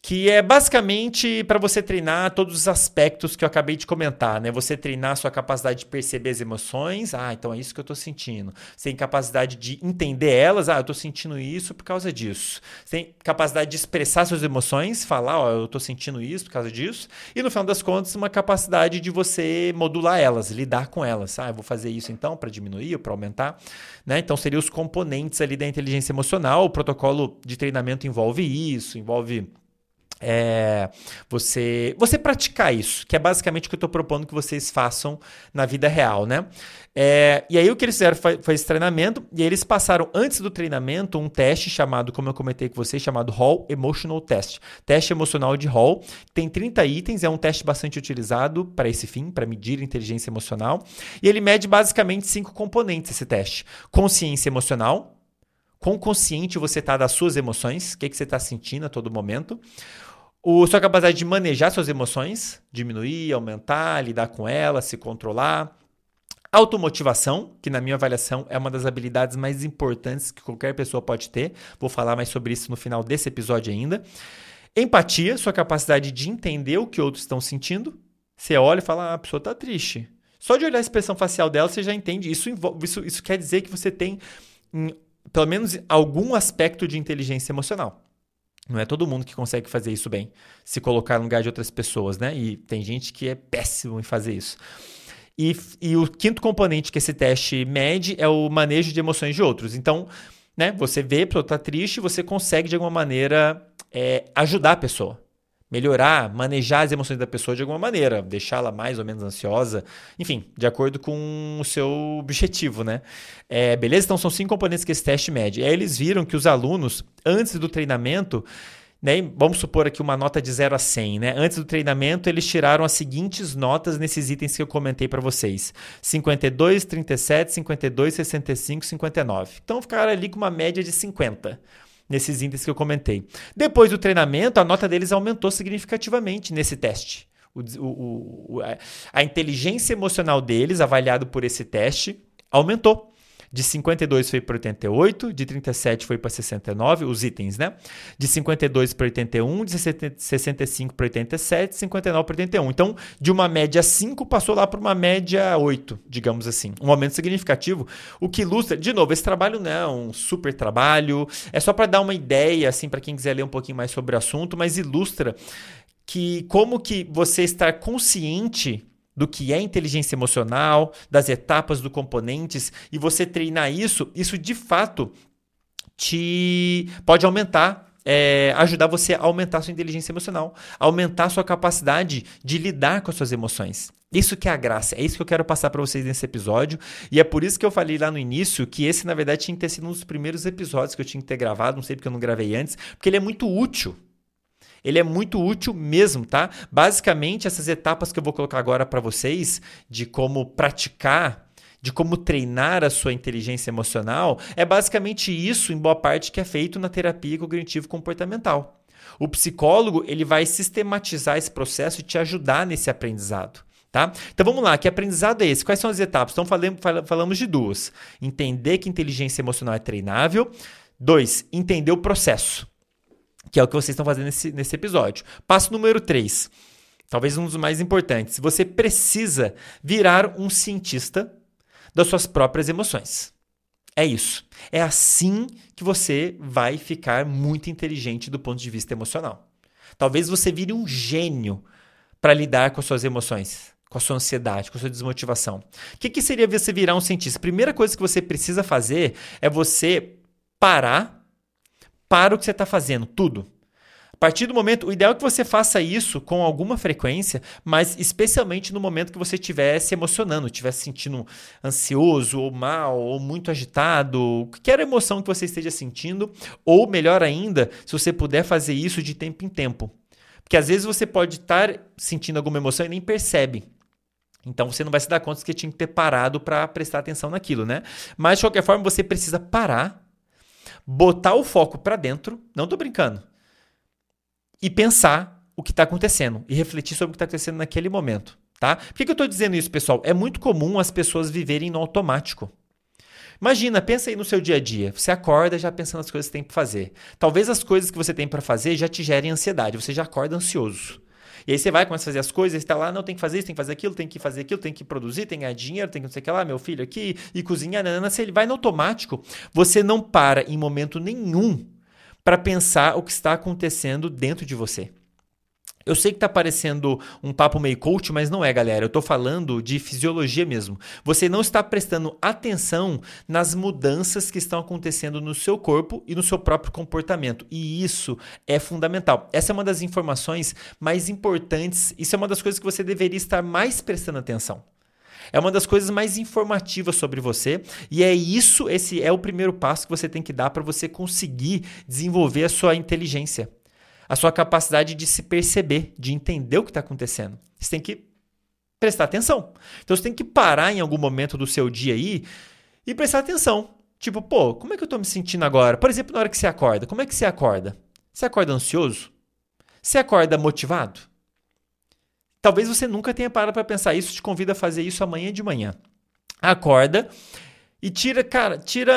que é basicamente para você treinar todos os aspectos que eu acabei de comentar, né? Você treinar a sua capacidade de perceber as emoções, ah, então é isso que eu estou sentindo. Você tem capacidade de entender elas, ah, eu estou sentindo isso por causa disso. Você tem capacidade de expressar suas emoções, falar, ó, oh, eu estou sentindo isso por causa disso. E no final das contas, uma capacidade de você modular elas, lidar com elas. Ah, eu vou fazer isso então para diminuir ou para aumentar, né? Então seriam os componentes ali da inteligência emocional. O protocolo de treinamento envolve isso, envolve é, você você praticar isso, que é basicamente o que eu estou propondo que vocês façam na vida real, né? É, e aí o que eles fizeram foi, foi, esse treinamento e eles passaram antes do treinamento um teste chamado, como eu comentei com vocês, chamado Hall Emotional Test, teste emocional de Hall. Tem 30 itens, é um teste bastante utilizado para esse fim, para medir inteligência emocional. E ele mede basicamente cinco componentes esse teste: consciência emocional, quão consciente você está das suas emoções, o que, que você está sentindo a todo momento o, sua capacidade de manejar suas emoções, diminuir, aumentar, lidar com elas, se controlar. Automotivação, que na minha avaliação é uma das habilidades mais importantes que qualquer pessoa pode ter. Vou falar mais sobre isso no final desse episódio ainda. Empatia, sua capacidade de entender o que outros estão sentindo. Você olha e fala, ah, a pessoa está triste. Só de olhar a expressão facial dela, você já entende. Isso, isso, isso quer dizer que você tem, em, pelo menos, algum aspecto de inteligência emocional. Não é todo mundo que consegue fazer isso bem, se colocar no lugar de outras pessoas, né? E tem gente que é péssimo em fazer isso. E, e o quinto componente que esse teste mede é o manejo de emoções de outros. Então, né, você vê, a pessoa está triste, você consegue de alguma maneira é, ajudar a pessoa melhorar, manejar as emoções da pessoa de alguma maneira, deixá-la mais ou menos ansiosa, enfim, de acordo com o seu objetivo, né? É, beleza? Então são cinco componentes que esse teste mede. Aí eles viram que os alunos, antes do treinamento, né, vamos supor aqui uma nota de 0 a 100, né? Antes do treinamento, eles tiraram as seguintes notas nesses itens que eu comentei para vocês: 52, 37, 52, 65, 59. Então ficaram ali com uma média de 50 nesses índices que eu comentei. Depois do treinamento, a nota deles aumentou significativamente nesse teste. O, o, o, a inteligência emocional deles, avaliado por esse teste, aumentou. De 52 foi para 88, de 37 foi para 69, os itens, né? De 52 para 81, de 65 para 87, 59 para 81. Então, de uma média 5 passou lá para uma média 8, digamos assim. Um aumento significativo, o que ilustra, de novo, esse trabalho não é um super trabalho, é só para dar uma ideia, assim, para quem quiser ler um pouquinho mais sobre o assunto, mas ilustra que como que você estar consciente do que é inteligência emocional, das etapas do componentes, e você treinar isso, isso de fato te pode aumentar é, ajudar você a aumentar sua inteligência emocional, aumentar sua capacidade de lidar com as suas emoções. Isso que é a graça, é isso que eu quero passar para vocês nesse episódio, e é por isso que eu falei lá no início que esse, na verdade, tinha que ter sido um dos primeiros episódios que eu tinha que ter gravado, não sei porque eu não gravei antes, porque ele é muito útil ele é muito útil mesmo, tá? Basicamente, essas etapas que eu vou colocar agora para vocês de como praticar de como treinar a sua inteligência emocional, é basicamente isso, em boa parte, que é feito na terapia cognitivo-comportamental. O psicólogo ele vai sistematizar esse processo e te ajudar nesse aprendizado. Tá? Então vamos lá, que aprendizado é esse? Quais são as etapas? Então falamos, falamos de duas: entender que inteligência emocional é treinável. Dois, entender o processo que é o que vocês estão fazendo nesse, nesse episódio. Passo número 3, talvez um dos mais importantes. Você precisa virar um cientista das suas próprias emoções. É isso. É assim que você vai ficar muito inteligente do ponto de vista emocional. Talvez você vire um gênio para lidar com as suas emoções, com a sua ansiedade, com a sua desmotivação. O que, que seria você virar um cientista? Primeira coisa que você precisa fazer é você parar para o que você está fazendo, tudo. A partir do momento, o ideal é que você faça isso com alguma frequência, mas especialmente no momento que você estiver se emocionando, estiver se sentindo ansioso ou mal ou muito agitado, qualquer emoção que você esteja sentindo, ou melhor ainda, se você puder fazer isso de tempo em tempo. Porque às vezes você pode estar sentindo alguma emoção e nem percebe. Então você não vai se dar conta que tinha que ter parado para prestar atenção naquilo, né? Mas de qualquer forma, você precisa parar botar o foco para dentro, não estou brincando, e pensar o que está acontecendo e refletir sobre o que está acontecendo naquele momento. Tá? Por que, que eu estou dizendo isso, pessoal? É muito comum as pessoas viverem no automático. Imagina, pensa aí no seu dia a dia. Você acorda já pensando nas coisas que tem para fazer. Talvez as coisas que você tem para fazer já te gerem ansiedade. Você já acorda ansioso. E aí você vai, começa a fazer as coisas, está lá, não, tem que fazer isso, tem que fazer aquilo, tem que fazer aquilo, tem que produzir, tem que ganhar dinheiro, tem que não sei o que lá, meu filho aqui, e cozinhar, nanana. Se ele vai no automático, você não para em momento nenhum para pensar o que está acontecendo dentro de você. Eu sei que tá parecendo um papo meio coach, mas não é, galera. Eu tô falando de fisiologia mesmo. Você não está prestando atenção nas mudanças que estão acontecendo no seu corpo e no seu próprio comportamento. E isso é fundamental. Essa é uma das informações mais importantes. Isso é uma das coisas que você deveria estar mais prestando atenção. É uma das coisas mais informativas sobre você e é isso, esse é o primeiro passo que você tem que dar para você conseguir desenvolver a sua inteligência a sua capacidade de se perceber, de entender o que está acontecendo. Você tem que prestar atenção. Então você tem que parar em algum momento do seu dia aí e prestar atenção. Tipo, pô, como é que eu estou me sentindo agora? Por exemplo, na hora que você acorda, como é que você acorda? Você acorda ansioso? Você acorda motivado? Talvez você nunca tenha parado para pensar isso, te convido a fazer isso amanhã de manhã. Acorda e tira, cara, tira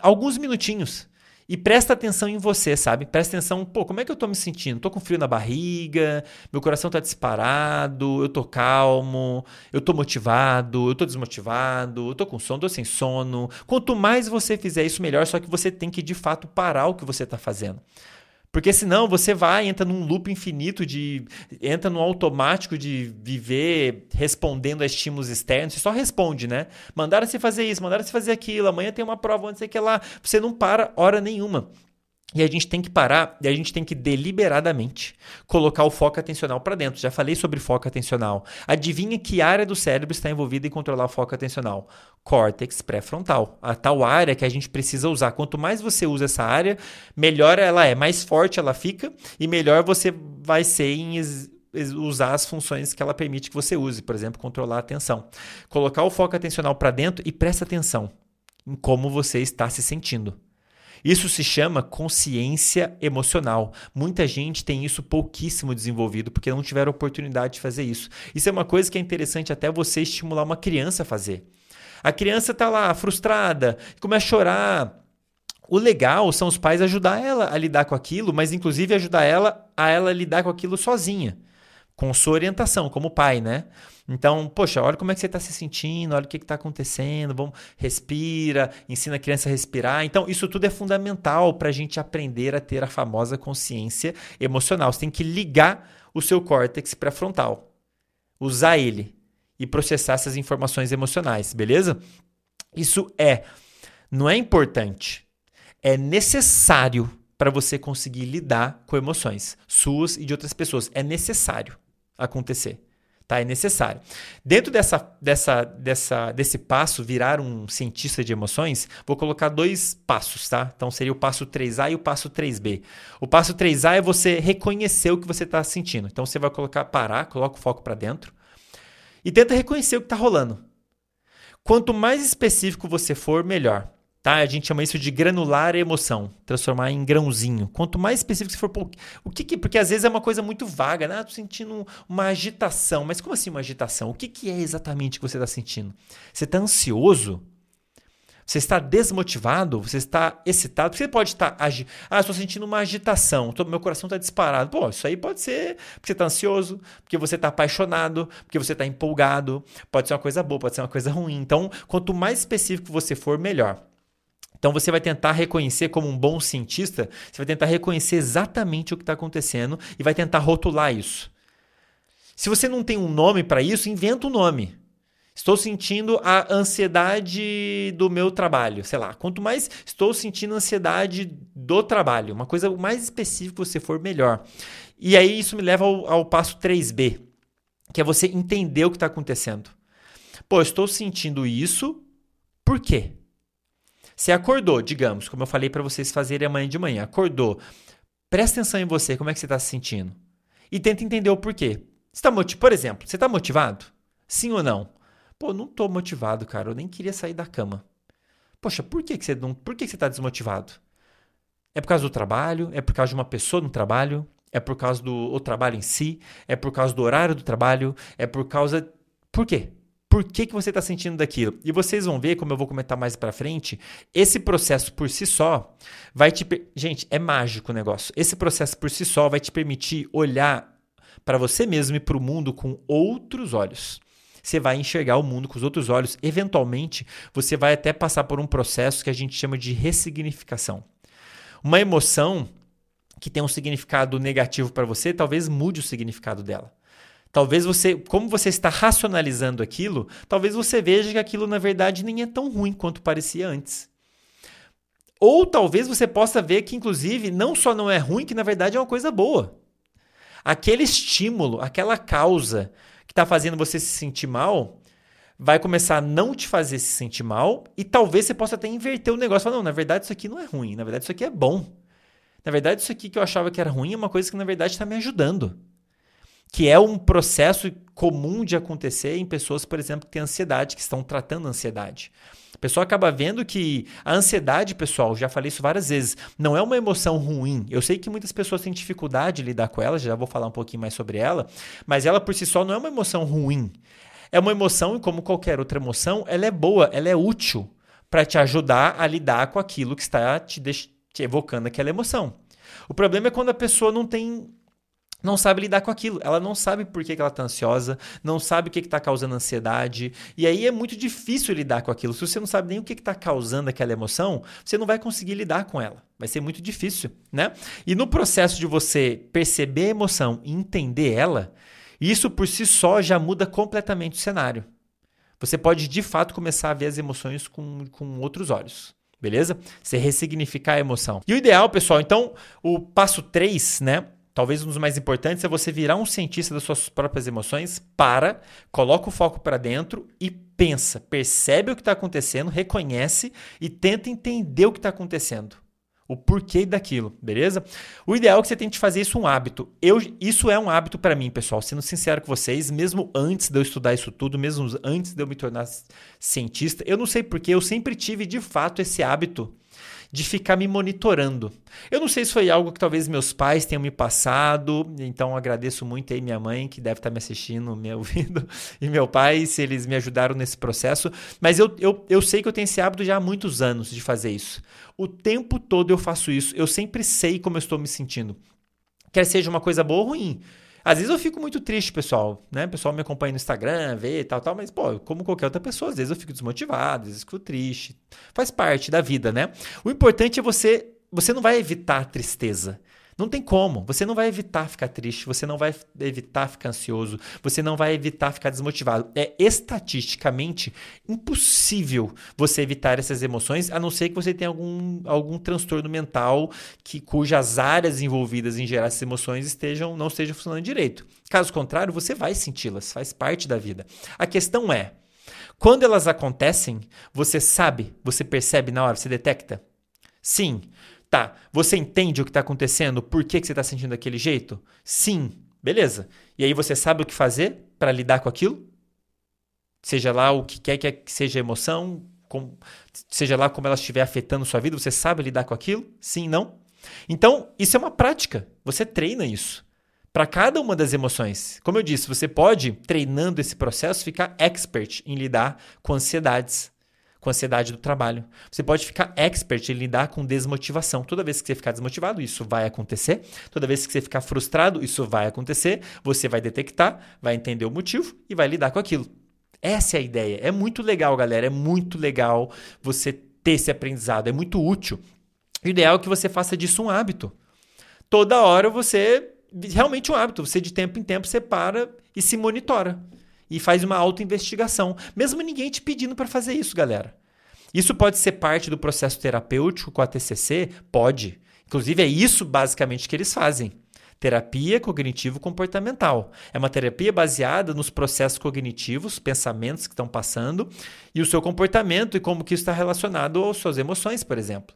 alguns minutinhos e presta atenção em você, sabe? Presta atenção, pô, como é que eu tô me sentindo? Tô com frio na barriga, meu coração tá disparado, eu tô calmo, eu tô motivado, eu tô desmotivado, eu tô com sono, tô sem sono. Quanto mais você fizer isso, melhor, só que você tem que de fato parar o que você tá fazendo. Porque senão você vai, entra num loop infinito de. entra no automático de viver respondendo a estímulos externos. Você só responde, né? Mandaram você fazer isso, mandaram você fazer aquilo, amanhã tem uma prova, não sei que lá. Você não para hora nenhuma. E a gente tem que parar e a gente tem que deliberadamente colocar o foco atencional para dentro. Já falei sobre foco atencional. Adivinha que área do cérebro está envolvida em controlar o foco atencional? Córtex pré-frontal. A tal área que a gente precisa usar. Quanto mais você usa essa área, melhor ela é, mais forte ela fica e melhor você vai ser em usar as funções que ela permite que você use, por exemplo, controlar a atenção. Colocar o foco atencional para dentro e presta atenção em como você está se sentindo. Isso se chama consciência emocional. Muita gente tem isso pouquíssimo desenvolvido porque não tiveram oportunidade de fazer isso. Isso é uma coisa que é interessante até você estimular uma criança a fazer. A criança está lá frustrada, começa a chorar. O legal são os pais ajudar ela a lidar com aquilo, mas inclusive ajudar ela a ela lidar com aquilo sozinha, com sua orientação como pai, né? Então, poxa, olha como é que você está se sentindo, olha o que está acontecendo, vamos, respira, ensina a criança a respirar. Então, isso tudo é fundamental para a gente aprender a ter a famosa consciência emocional. Você tem que ligar o seu córtex pré-frontal, usar ele e processar essas informações emocionais, beleza? Isso é, não é importante, é necessário para você conseguir lidar com emoções suas e de outras pessoas. É necessário acontecer. Tá? É necessário. Dentro dessa, dessa, dessa, desse passo, virar um cientista de emoções, vou colocar dois passos, tá? Então seria o passo 3A e o passo 3B. O passo 3A é você reconhecer o que você está sentindo. Então você vai colocar parar, coloca o foco para dentro e tenta reconhecer o que está rolando. Quanto mais específico você for, melhor. Tá? A gente chama isso de granular emoção, transformar em grãozinho. Quanto mais específico você for, o que, que porque às vezes é uma coisa muito vaga, né? Ah, tô sentindo uma agitação. Mas como assim uma agitação? O que, que é exatamente que você está sentindo? Você está ansioso? Você está desmotivado? Você está excitado? Você pode estar. Agi... Ah, estou sentindo uma agitação. Tô... Meu coração está disparado. Pô, isso aí pode ser porque você está ansioso, porque você está apaixonado, porque você está empolgado. Pode ser uma coisa boa, pode ser uma coisa ruim. Então, quanto mais específico você for, melhor. Então você vai tentar reconhecer, como um bom cientista, você vai tentar reconhecer exatamente o que está acontecendo e vai tentar rotular isso. Se você não tem um nome para isso, inventa um nome. Estou sentindo a ansiedade do meu trabalho, sei lá. Quanto mais estou sentindo ansiedade do trabalho, uma coisa mais específica você for, melhor. E aí isso me leva ao, ao passo 3B, que é você entender o que está acontecendo. Pô, estou sentindo isso, por quê? Você acordou, digamos, como eu falei para vocês fazerem amanhã de manhã, acordou. Presta atenção em você, como é que você está se sentindo. E tenta entender o porquê. Você tá motiv... Por exemplo, você está motivado? Sim ou não? Pô, não estou motivado, cara. Eu nem queria sair da cama. Poxa, por que, que você não. Por que, que você está desmotivado? É por causa do trabalho? É por causa de uma pessoa no trabalho? É por causa do trabalho em si? É por causa do horário do trabalho? É por causa. Por quê? Por que, que você está sentindo daquilo. E vocês vão ver, como eu vou comentar mais para frente, esse processo por si só vai te. Gente, é mágico o negócio. Esse processo por si só vai te permitir olhar para você mesmo e para o mundo com outros olhos você vai enxergar o mundo com os outros olhos. Eventualmente, você vai até passar por um processo que a gente chama de ressignificação. Uma emoção que tem um significado negativo para você, talvez mude o significado dela. Talvez você, como você está racionalizando aquilo, talvez você veja que aquilo na verdade nem é tão ruim quanto parecia antes. Ou talvez você possa ver que, inclusive, não só não é ruim, que na verdade é uma coisa boa. Aquele estímulo, aquela causa que está fazendo você se sentir mal, vai começar a não te fazer se sentir mal e talvez você possa até inverter o negócio. Falar, não, na verdade isso aqui não é ruim, na verdade isso aqui é bom. Na verdade isso aqui que eu achava que era ruim é uma coisa que na verdade está me ajudando. Que é um processo comum de acontecer em pessoas, por exemplo, que têm ansiedade, que estão tratando ansiedade. A pessoa acaba vendo que a ansiedade, pessoal, já falei isso várias vezes, não é uma emoção ruim. Eu sei que muitas pessoas têm dificuldade de lidar com ela, já vou falar um pouquinho mais sobre ela, mas ela por si só não é uma emoção ruim. É uma emoção e como qualquer outra emoção, ela é boa, ela é útil para te ajudar a lidar com aquilo que está te, te evocando aquela emoção. O problema é quando a pessoa não tem não sabe lidar com aquilo. Ela não sabe por que, ela está ansiosa, não sabe o que está causando ansiedade. E aí é muito difícil lidar com aquilo. Se você não sabe nem o que está causando aquela emoção, você não vai conseguir lidar com ela. Vai ser muito difícil, né? E no processo de você perceber a emoção e entender ela, isso por si só já muda completamente o cenário. Você pode de fato começar a ver as emoções com, com outros olhos beleza? Você ressignificar a emoção. E o ideal, pessoal, então, o passo 3, né? Talvez um dos mais importantes é você virar um cientista das suas próprias emoções, para, coloca o foco para dentro e pensa, percebe o que está acontecendo, reconhece e tenta entender o que está acontecendo. O porquê daquilo, beleza? O ideal é que você tente fazer isso um hábito. Eu, isso é um hábito para mim, pessoal. Sendo sincero com vocês, mesmo antes de eu estudar isso tudo, mesmo antes de eu me tornar cientista, eu não sei porquê, eu sempre tive de fato esse hábito de ficar me monitorando. Eu não sei se foi algo que talvez meus pais tenham me passado, então agradeço muito aí minha mãe, que deve estar me assistindo, me ouvindo, e meu pai, se eles me ajudaram nesse processo. Mas eu, eu, eu sei que eu tenho esse hábito já há muitos anos de fazer isso. O tempo todo eu faço isso, eu sempre sei como eu estou me sentindo. Quer seja uma coisa boa ou ruim. Às vezes eu fico muito triste, pessoal, né? O pessoal me acompanha no Instagram, vê e tal, tal, mas, pô, como qualquer outra pessoa, às vezes eu fico desmotivado, às vezes eu fico triste. Faz parte da vida, né? O importante é você. Você não vai evitar a tristeza. Não tem como. Você não vai evitar ficar triste, você não vai evitar ficar ansioso, você não vai evitar ficar desmotivado. É estatisticamente impossível você evitar essas emoções, a não ser que você tenha algum, algum transtorno mental que cujas áreas envolvidas em gerar essas emoções estejam não estejam funcionando direito. Caso contrário, você vai senti-las, faz parte da vida. A questão é, quando elas acontecem, você sabe, você percebe na hora, você detecta? Sim. Tá, você entende o que está acontecendo? Por que, que você está sentindo daquele jeito? Sim, beleza. E aí você sabe o que fazer para lidar com aquilo? Seja lá o que quer que seja emoção, com, seja lá como ela estiver afetando sua vida, você sabe lidar com aquilo? Sim, não? Então, isso é uma prática. Você treina isso. Para cada uma das emoções. Como eu disse, você pode, treinando esse processo, ficar expert em lidar com ansiedades, com ansiedade do trabalho. Você pode ficar expert em lidar com desmotivação. Toda vez que você ficar desmotivado, isso vai acontecer. Toda vez que você ficar frustrado, isso vai acontecer. Você vai detectar, vai entender o motivo e vai lidar com aquilo. Essa é a ideia. É muito legal, galera. É muito legal você ter esse aprendizado. É muito útil. O ideal é que você faça disso um hábito. Toda hora você. Realmente um hábito. Você de tempo em tempo você para e se monitora e faz uma autoinvestigação, mesmo ninguém te pedindo para fazer isso, galera. Isso pode ser parte do processo terapêutico com a TCC? Pode. Inclusive, é isso basicamente que eles fazem. Terapia cognitivo-comportamental. É uma terapia baseada nos processos cognitivos, pensamentos que estão passando e o seu comportamento e como que isso está relacionado às suas emoções, por exemplo.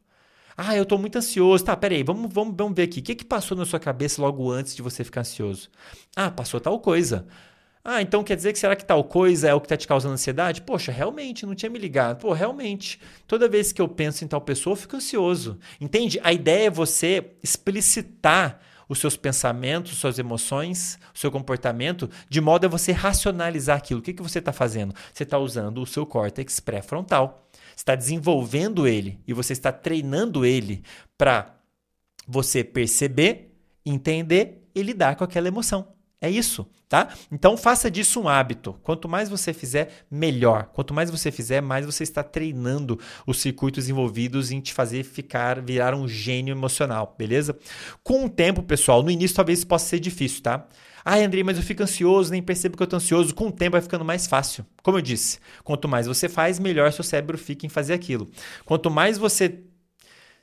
Ah, eu estou muito ansioso. Tá, peraí, vamos, vamos, vamos ver aqui. O que, que passou na sua cabeça logo antes de você ficar ansioso? Ah, passou tal coisa. Ah, então quer dizer que será que tal coisa é o que está te causando ansiedade? Poxa, realmente, não tinha me ligado. Pô, realmente, toda vez que eu penso em tal pessoa, eu fico ansioso. Entende? A ideia é você explicitar os seus pensamentos, suas emoções, o seu comportamento, de modo a você racionalizar aquilo. O que, que você está fazendo? Você está usando o seu córtex pré-frontal. está desenvolvendo ele e você está treinando ele para você perceber, entender e lidar com aquela emoção. É isso, tá? Então faça disso um hábito. Quanto mais você fizer, melhor. Quanto mais você fizer, mais você está treinando os circuitos envolvidos em te fazer ficar, virar um gênio emocional, beleza? Com o tempo, pessoal, no início talvez possa ser difícil, tá? Ah, Andrei, mas eu fico ansioso, nem percebo que eu tô ansioso. Com o tempo vai ficando mais fácil. Como eu disse, quanto mais você faz, melhor seu cérebro fica em fazer aquilo. Quanto mais você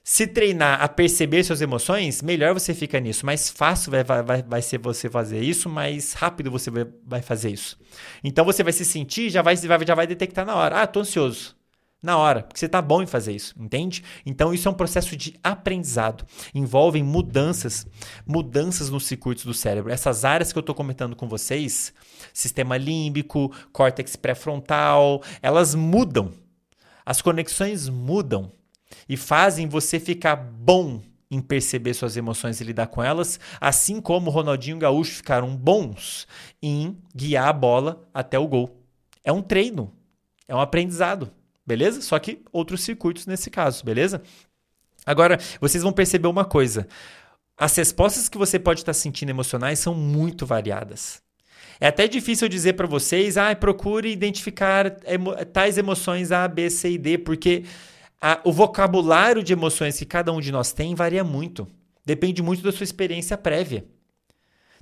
se treinar a perceber suas emoções, melhor você fica nisso. Mais fácil vai, vai, vai ser você fazer isso, mais rápido você vai, vai fazer isso. Então você vai se sentir, já vai, já vai detectar na hora. Ah, tô ansioso. Na hora, porque você está bom em fazer isso, entende? Então isso é um processo de aprendizado. Envolvem mudanças, mudanças nos circuitos do cérebro. Essas áreas que eu estou comentando com vocês, sistema límbico, córtex pré-frontal, elas mudam. As conexões mudam e fazem você ficar bom em perceber suas emoções e lidar com elas, assim como Ronaldinho Gaúcho ficaram bons em guiar a bola até o gol. É um treino, é um aprendizado, beleza? Só que outros circuitos nesse caso, beleza? Agora, vocês vão perceber uma coisa. As respostas que você pode estar sentindo emocionais são muito variadas. É até difícil dizer para vocês, ah, procure identificar emo tais emoções A, B, C e D, porque a, o vocabulário de emoções que cada um de nós tem varia muito. Depende muito da sua experiência prévia.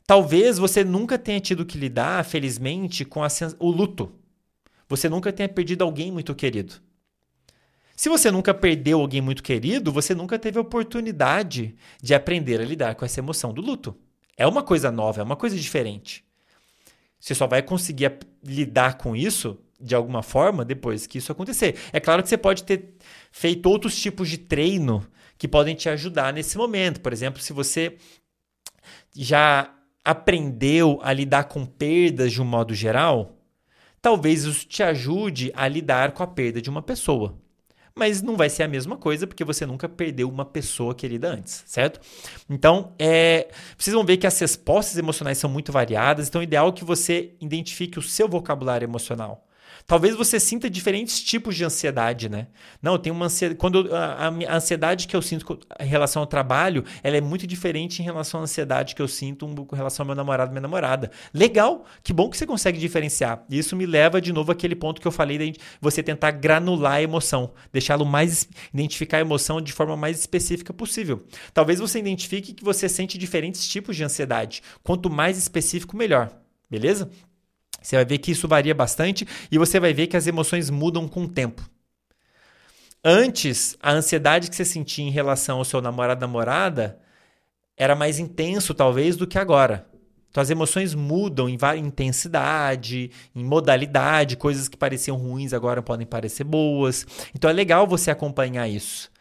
Talvez você nunca tenha tido que lidar, felizmente, com o luto. Você nunca tenha perdido alguém muito querido. Se você nunca perdeu alguém muito querido, você nunca teve a oportunidade de aprender a lidar com essa emoção do luto. É uma coisa nova, é uma coisa diferente. Você só vai conseguir lidar com isso de alguma forma depois que isso acontecer. É claro que você pode ter feito outros tipos de treino que podem te ajudar nesse momento. Por exemplo, se você já aprendeu a lidar com perdas de um modo geral, talvez isso te ajude a lidar com a perda de uma pessoa. Mas não vai ser a mesma coisa porque você nunca perdeu uma pessoa querida antes, certo? Então, é, vocês vão ver que as respostas emocionais são muito variadas, então é ideal que você identifique o seu vocabulário emocional. Talvez você sinta diferentes tipos de ansiedade, né? Não, eu tenho uma ansiedade. Quando a, a, ansiedade que eu sinto em relação ao trabalho, ela é muito diferente em relação à ansiedade que eu sinto com relação ao meu namorado, minha namorada. Legal, que bom que você consegue diferenciar. Isso me leva de novo àquele ponto que eu falei de você tentar granular a emoção, deixá-lo mais identificar a emoção de forma mais específica possível. Talvez você identifique que você sente diferentes tipos de ansiedade. Quanto mais específico, melhor. Beleza? Você vai ver que isso varia bastante e você vai ver que as emoções mudam com o tempo. Antes, a ansiedade que você sentia em relação ao seu namorado namorada era mais intenso, talvez, do que agora. Então, as emoções mudam em intensidade, em modalidade, coisas que pareciam ruins agora podem parecer boas. Então, é legal você acompanhar isso.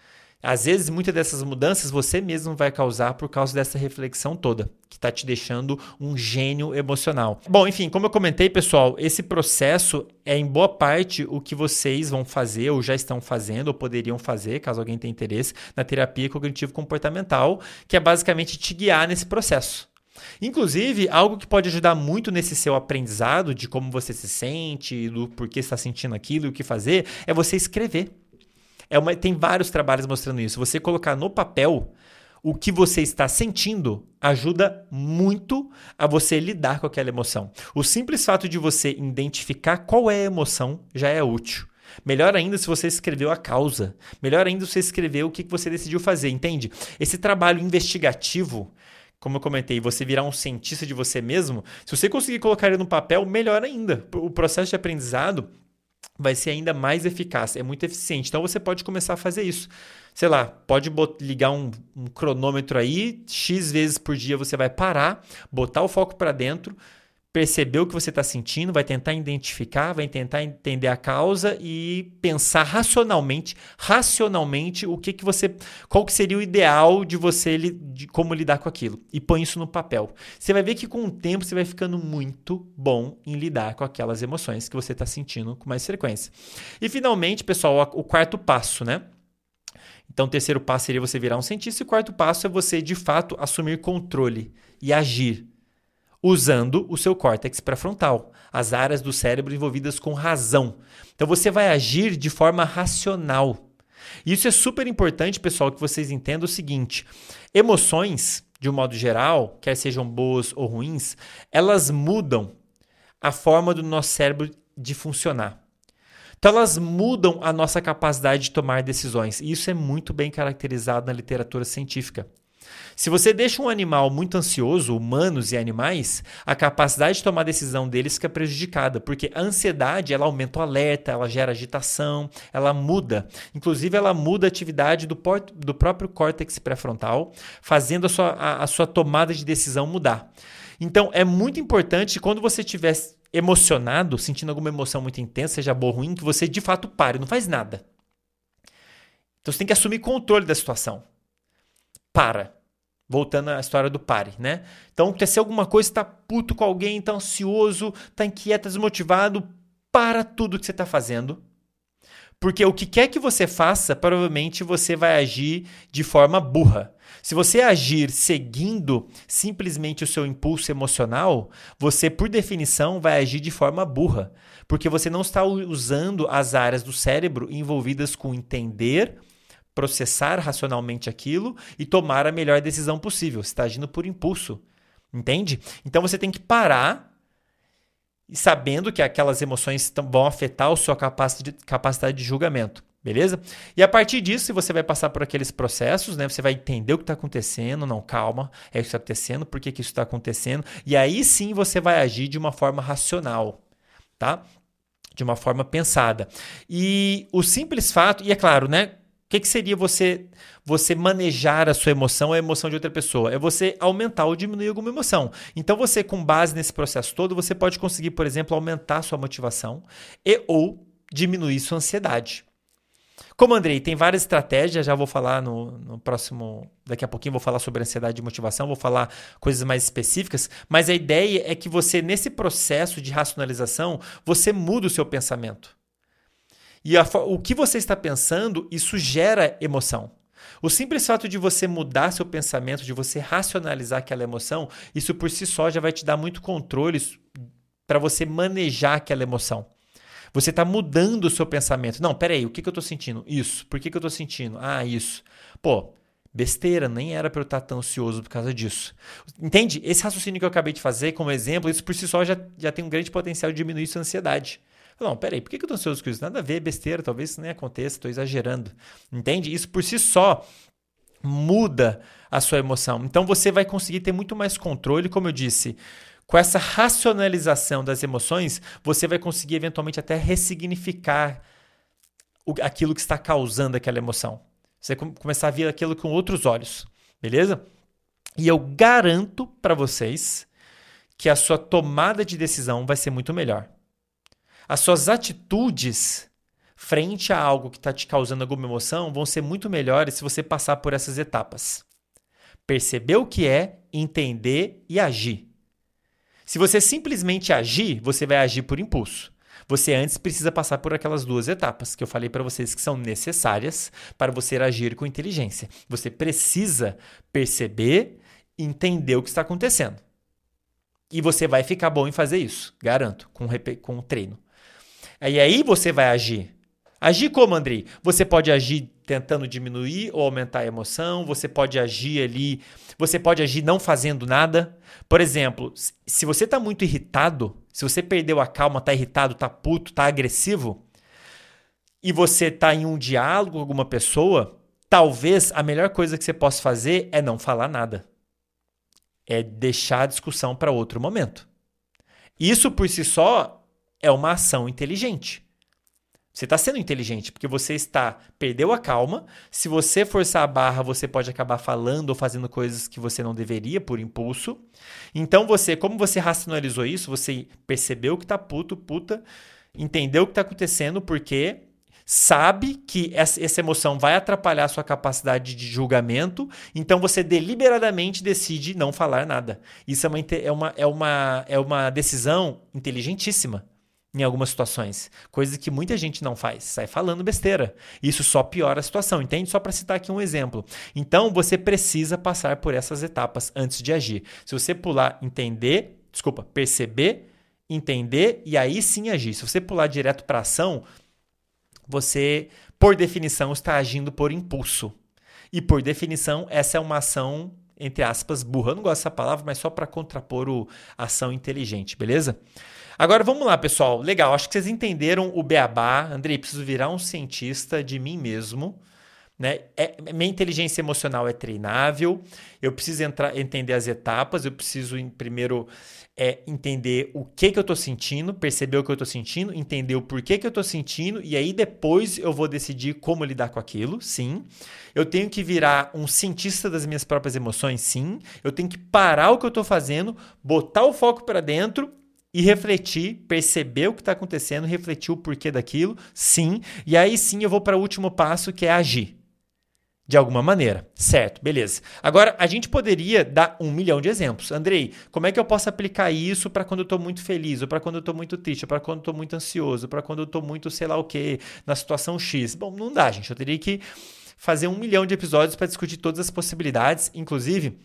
Às vezes, muitas dessas mudanças você mesmo vai causar por causa dessa reflexão toda, que está te deixando um gênio emocional. Bom, enfim, como eu comentei, pessoal, esse processo é em boa parte o que vocês vão fazer, ou já estão fazendo, ou poderiam fazer, caso alguém tenha interesse, na terapia cognitivo-comportamental, que é basicamente te guiar nesse processo. Inclusive, algo que pode ajudar muito nesse seu aprendizado de como você se sente, do porquê está sentindo aquilo e o que fazer, é você escrever. É uma, tem vários trabalhos mostrando isso. Você colocar no papel o que você está sentindo ajuda muito a você lidar com aquela emoção. O simples fato de você identificar qual é a emoção já é útil. Melhor ainda se você escreveu a causa. Melhor ainda se você escreveu o que você decidiu fazer, entende? Esse trabalho investigativo, como eu comentei, você virar um cientista de você mesmo, se você conseguir colocar ele no papel, melhor ainda. O processo de aprendizado vai ser ainda mais eficaz, é muito eficiente. Então você pode começar a fazer isso. Sei lá, pode ligar um, um cronômetro aí, X vezes por dia você vai parar, botar o foco para dentro, perceber o que você está sentindo, vai tentar identificar, vai tentar entender a causa e pensar racionalmente, racionalmente o que, que você, qual que seria o ideal de você de como lidar com aquilo e põe isso no papel. Você vai ver que com o tempo você vai ficando muito bom em lidar com aquelas emoções que você está sentindo com mais frequência. E finalmente, pessoal, o quarto passo, né? Então, o terceiro passo seria você virar um cientista, e o quarto passo é você, de fato, assumir controle e agir, usando o seu córtex pré-frontal, as áreas do cérebro envolvidas com razão. Então, você vai agir de forma racional. E isso é super importante, pessoal, que vocês entendam o seguinte: emoções, de um modo geral, quer sejam boas ou ruins, elas mudam a forma do nosso cérebro de funcionar. Então elas mudam a nossa capacidade de tomar decisões. E isso é muito bem caracterizado na literatura científica. Se você deixa um animal muito ansioso, humanos e animais, a capacidade de tomar decisão deles fica prejudicada, porque a ansiedade ela aumenta o alerta, ela gera agitação, ela muda. Inclusive, ela muda a atividade do, do próprio córtex pré-frontal, fazendo a sua, a, a sua tomada de decisão mudar. Então, é muito importante quando você estiver emocionado, sentindo alguma emoção muito intensa, seja boa ou ruim, que você de fato pare, não faz nada. Então você tem que assumir controle da situação. Para. Voltando à história do pare, né? Então, aconteceu alguma coisa, está puto com alguém, está ansioso, está inquieto, desmotivado, para tudo que você está fazendo. Porque o que quer que você faça, provavelmente você vai agir de forma burra. Se você agir seguindo simplesmente o seu impulso emocional, você, por definição, vai agir de forma burra, porque você não está usando as áreas do cérebro envolvidas com entender, processar racionalmente aquilo e tomar a melhor decisão possível. Você está agindo por impulso, entende? Então você tem que parar e sabendo que aquelas emoções vão afetar a sua capacidade de julgamento. Beleza? E a partir disso, você vai passar por aqueles processos, né? Você vai entender o que está acontecendo. Não, calma, é isso que está acontecendo, por que, que isso está acontecendo. E aí sim você vai agir de uma forma racional, tá? De uma forma pensada. E o simples fato, e é claro, né? Que, que seria você você manejar a sua emoção a emoção de outra pessoa? É você aumentar ou diminuir alguma emoção. Então, você, com base nesse processo todo, você pode conseguir, por exemplo, aumentar sua motivação e ou diminuir sua ansiedade. Como Andrei, tem várias estratégias, já vou falar no, no, próximo. Daqui a pouquinho vou falar sobre ansiedade e motivação, vou falar coisas mais específicas, mas a ideia é que você, nesse processo de racionalização, você muda o seu pensamento. E a, o que você está pensando, isso gera emoção. O simples fato de você mudar seu pensamento, de você racionalizar aquela emoção, isso por si só já vai te dar muito controle para você manejar aquela emoção. Você está mudando o seu pensamento. Não, peraí, o que, que eu estou sentindo? Isso. Por que, que eu estou sentindo? Ah, isso. Pô, besteira, nem era para eu estar tão ansioso por causa disso. Entende? Esse raciocínio que eu acabei de fazer como exemplo, isso por si só já, já tem um grande potencial de diminuir sua ansiedade. Não, peraí, por que, que eu estou ansioso com isso? Nada a ver, besteira, talvez isso nem aconteça, estou exagerando. Entende? Isso por si só muda a sua emoção. Então você vai conseguir ter muito mais controle, como eu disse. Com essa racionalização das emoções, você vai conseguir eventualmente até ressignificar o, aquilo que está causando aquela emoção. Você vai começar a ver aquilo com outros olhos, beleza? E eu garanto para vocês que a sua tomada de decisão vai ser muito melhor. As suas atitudes frente a algo que está te causando alguma emoção vão ser muito melhores se você passar por essas etapas. Perceber o que é, entender e agir. Se você simplesmente agir, você vai agir por impulso. Você antes precisa passar por aquelas duas etapas que eu falei para vocês que são necessárias para você agir com inteligência. Você precisa perceber, entender o que está acontecendo. E você vai ficar bom em fazer isso, garanto, com, com treino. E aí você vai agir. Agir como, Andrei? Você pode agir tentando diminuir ou aumentar a emoção, você pode agir ali, você pode agir não fazendo nada. Por exemplo, se você está muito irritado, se você perdeu a calma, está irritado, está puto, está agressivo, e você está em um diálogo com alguma pessoa, talvez a melhor coisa que você possa fazer é não falar nada. É deixar a discussão para outro momento. Isso por si só é uma ação inteligente. Você está sendo inteligente, porque você está perdeu a calma. Se você forçar a barra, você pode acabar falando ou fazendo coisas que você não deveria por impulso. Então você, como você racionalizou isso, você percebeu que está puto, puta, entendeu o que está acontecendo, porque sabe que essa emoção vai atrapalhar a sua capacidade de julgamento, então você deliberadamente decide não falar nada. Isso é uma, é uma, é uma, é uma decisão inteligentíssima. Em algumas situações, coisas que muita gente não faz, sai falando besteira. Isso só piora a situação, entende? Só para citar aqui um exemplo. Então, você precisa passar por essas etapas antes de agir. Se você pular entender, desculpa, perceber, entender e aí sim agir. Se você pular direto para ação, você, por definição, está agindo por impulso. E por definição, essa é uma ação entre aspas, burra. Eu não gosto dessa palavra, mas só para contrapor o ação inteligente, beleza? Agora vamos lá, pessoal. Legal, acho que vocês entenderam o beabá. Andrei, preciso virar um cientista de mim mesmo. Né? É, minha inteligência emocional é treinável, eu preciso entrar, entender as etapas, eu preciso em, primeiro é, entender o que, que eu estou sentindo, perceber o que eu estou sentindo, entender o porquê que eu estou sentindo, e aí depois eu vou decidir como lidar com aquilo, sim. Eu tenho que virar um cientista das minhas próprias emoções, sim. Eu tenho que parar o que eu estou fazendo, botar o foco para dentro e refletir, perceber o que está acontecendo, refletir o porquê daquilo, sim. E aí sim eu vou para o último passo que é agir. De alguma maneira, certo? Beleza. Agora, a gente poderia dar um milhão de exemplos. Andrei, como é que eu posso aplicar isso para quando eu estou muito feliz, ou para quando eu estou muito triste, ou para quando eu estou muito ansioso, para quando eu estou muito sei lá o que, na situação X? Bom, não dá, gente. Eu teria que fazer um milhão de episódios para discutir todas as possibilidades, inclusive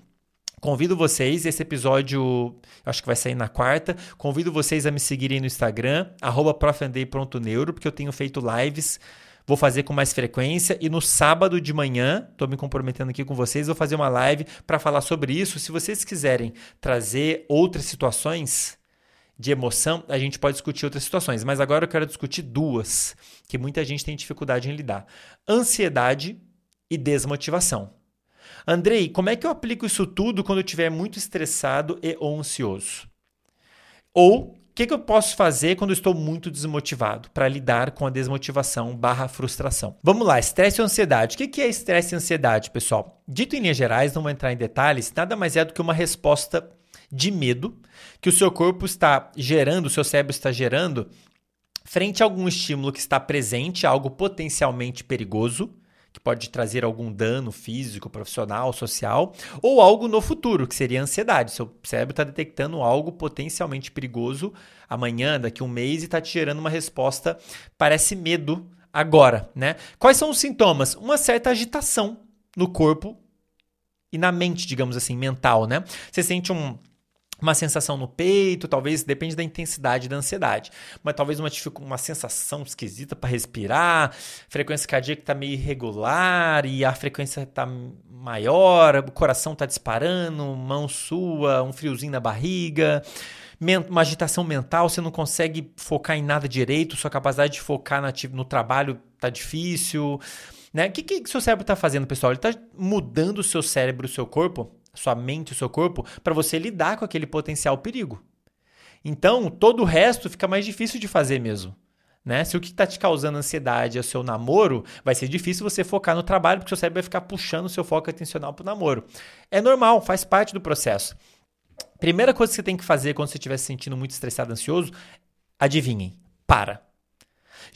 Convido vocês, esse episódio acho que vai sair na quarta. Convido vocês a me seguirem no Instagram, profandei.neuro, porque eu tenho feito lives. Vou fazer com mais frequência e no sábado de manhã, estou me comprometendo aqui com vocês, vou fazer uma live para falar sobre isso. Se vocês quiserem trazer outras situações de emoção, a gente pode discutir outras situações, mas agora eu quero discutir duas que muita gente tem dificuldade em lidar: ansiedade e desmotivação. Andrei, como é que eu aplico isso tudo quando eu estiver muito estressado e ou ansioso? Ou o que, que, eu posso fazer quando eu estou muito desmotivado para lidar com a desmotivação barra frustração? Vamos lá, estresse e ansiedade. O que, que é estresse e ansiedade, pessoal? Dito em linhas gerais, não vou entrar em detalhes, nada mais é do que uma resposta de medo que o seu corpo está gerando, o seu cérebro está gerando frente a algum estímulo que está presente, algo potencialmente perigoso, que pode trazer algum dano físico, profissional, social, ou algo no futuro, que seria ansiedade. Seu cérebro está detectando algo potencialmente perigoso amanhã, daqui um mês, e está te gerando uma resposta, parece medo agora, né? Quais são os sintomas? Uma certa agitação no corpo e na mente, digamos assim, mental, né? Você sente um uma sensação no peito, talvez depende da intensidade da ansiedade, mas talvez uma, uma sensação esquisita para respirar, frequência cardíaca está meio irregular e a frequência está maior, o coração está disparando, mão sua, um friozinho na barriga, uma agitação mental, você não consegue focar em nada direito, sua capacidade de focar no trabalho está difícil. Né? O que, que seu cérebro está fazendo, pessoal? Ele está mudando o seu cérebro, o seu corpo sua mente, o seu corpo, para você lidar com aquele potencial perigo. Então, todo o resto fica mais difícil de fazer mesmo. Né? Se o que está te causando ansiedade é o seu namoro, vai ser difícil você focar no trabalho, porque o seu cérebro vai ficar puxando o seu foco atencional para o namoro. É normal, faz parte do processo. Primeira coisa que você tem que fazer quando você estiver se sentindo muito estressado, ansioso, adivinhem, para.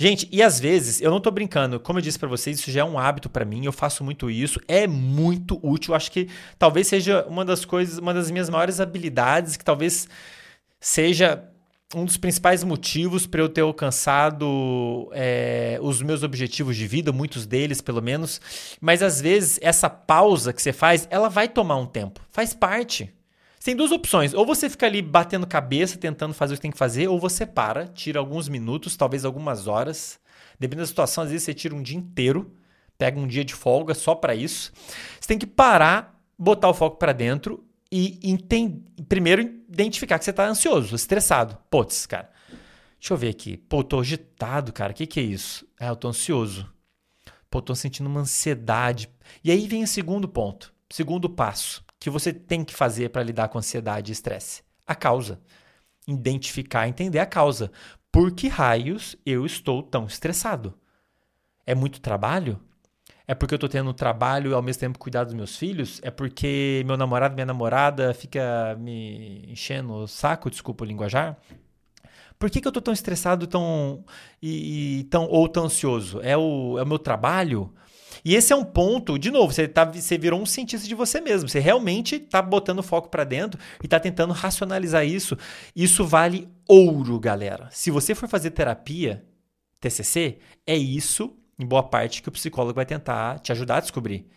Gente, e às vezes, eu não tô brincando, como eu disse para vocês, isso já é um hábito para mim, eu faço muito isso, é muito útil, acho que talvez seja uma das coisas, uma das minhas maiores habilidades, que talvez seja um dos principais motivos para eu ter alcançado é, os meus objetivos de vida, muitos deles pelo menos. Mas às vezes essa pausa que você faz, ela vai tomar um tempo. Faz parte. Tem duas opções. Ou você fica ali batendo cabeça, tentando fazer o que tem que fazer, ou você para, tira alguns minutos, talvez algumas horas. Dependendo da situação, às vezes você tira um dia inteiro, pega um dia de folga só para isso. Você tem que parar, botar o foco para dentro e entend... primeiro identificar que você está ansioso, estressado. Putz, cara. Deixa eu ver aqui. Pô, tô agitado, cara. O que, que é isso? É, eu tô ansioso. Pô, tô sentindo uma ansiedade. E aí vem o segundo ponto, segundo passo que você tem que fazer para lidar com ansiedade e estresse? A causa. Identificar, entender a causa. Por que raios eu estou tão estressado? É muito trabalho? É porque eu estou tendo trabalho e ao mesmo tempo cuidar dos meus filhos? É porque meu namorado, minha namorada fica me enchendo o saco, desculpa o linguajar? Por que, que eu estou tão estressado tão, e, e, tão, ou tão ansioso? É o, é o meu trabalho? E esse é um ponto, de novo, você, tá, você virou um cientista de você mesmo. Você realmente está botando foco para dentro e está tentando racionalizar isso. Isso vale ouro, galera. Se você for fazer terapia, TCC, é isso, em boa parte, que o psicólogo vai tentar te ajudar a descobrir.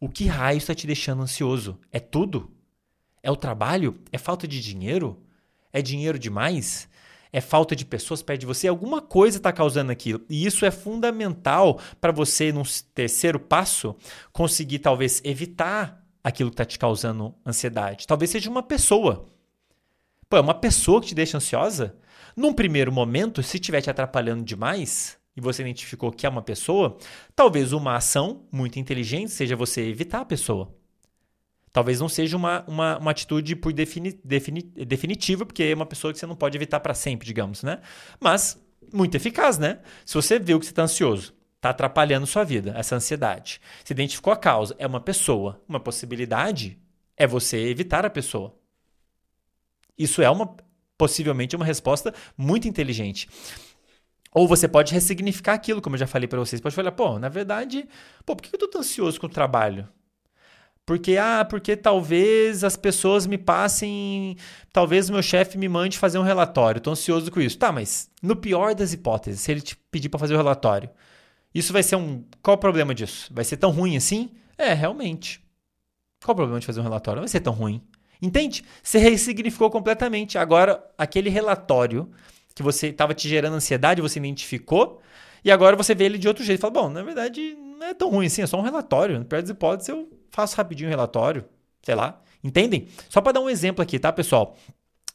O que raio está te deixando ansioso? É tudo? É o trabalho? É falta de dinheiro? É dinheiro demais? É falta de pessoas perto de você, alguma coisa está causando aquilo. E isso é fundamental para você, num terceiro passo, conseguir talvez evitar aquilo que está te causando ansiedade. Talvez seja uma pessoa. Pô, é uma pessoa que te deixa ansiosa? Num primeiro momento, se estiver te atrapalhando demais, e você identificou que é uma pessoa, talvez uma ação muito inteligente seja você evitar a pessoa. Talvez não seja uma, uma, uma atitude por defini, defini, definitiva, porque é uma pessoa que você não pode evitar para sempre, digamos, né? Mas muito eficaz, né? Se você viu que você está ansioso, está atrapalhando sua vida, essa ansiedade. Se identificou a causa, é uma pessoa. Uma possibilidade é você evitar a pessoa. Isso é uma possivelmente uma resposta muito inteligente. Ou você pode ressignificar aquilo, como eu já falei para vocês. Pode falar, pô, na verdade, pô, por que eu tão ansioso com o trabalho? Porque, ah, porque talvez as pessoas me passem. Talvez o meu chefe me mande fazer um relatório. Estou ansioso com isso. Tá, mas no pior das hipóteses, se ele te pedir para fazer o relatório, isso vai ser um. Qual o problema disso? Vai ser tão ruim assim? É, realmente. Qual o problema de fazer um relatório? Não vai ser tão ruim. Entende? Você ressignificou completamente. Agora, aquele relatório que você estava te gerando ansiedade, você identificou, e agora você vê ele de outro jeito. Fala, bom, na verdade, não é tão ruim assim, é só um relatório. No pior das hipóteses, eu faço rapidinho o relatório, sei lá. Entendem? Só para dar um exemplo aqui, tá, pessoal?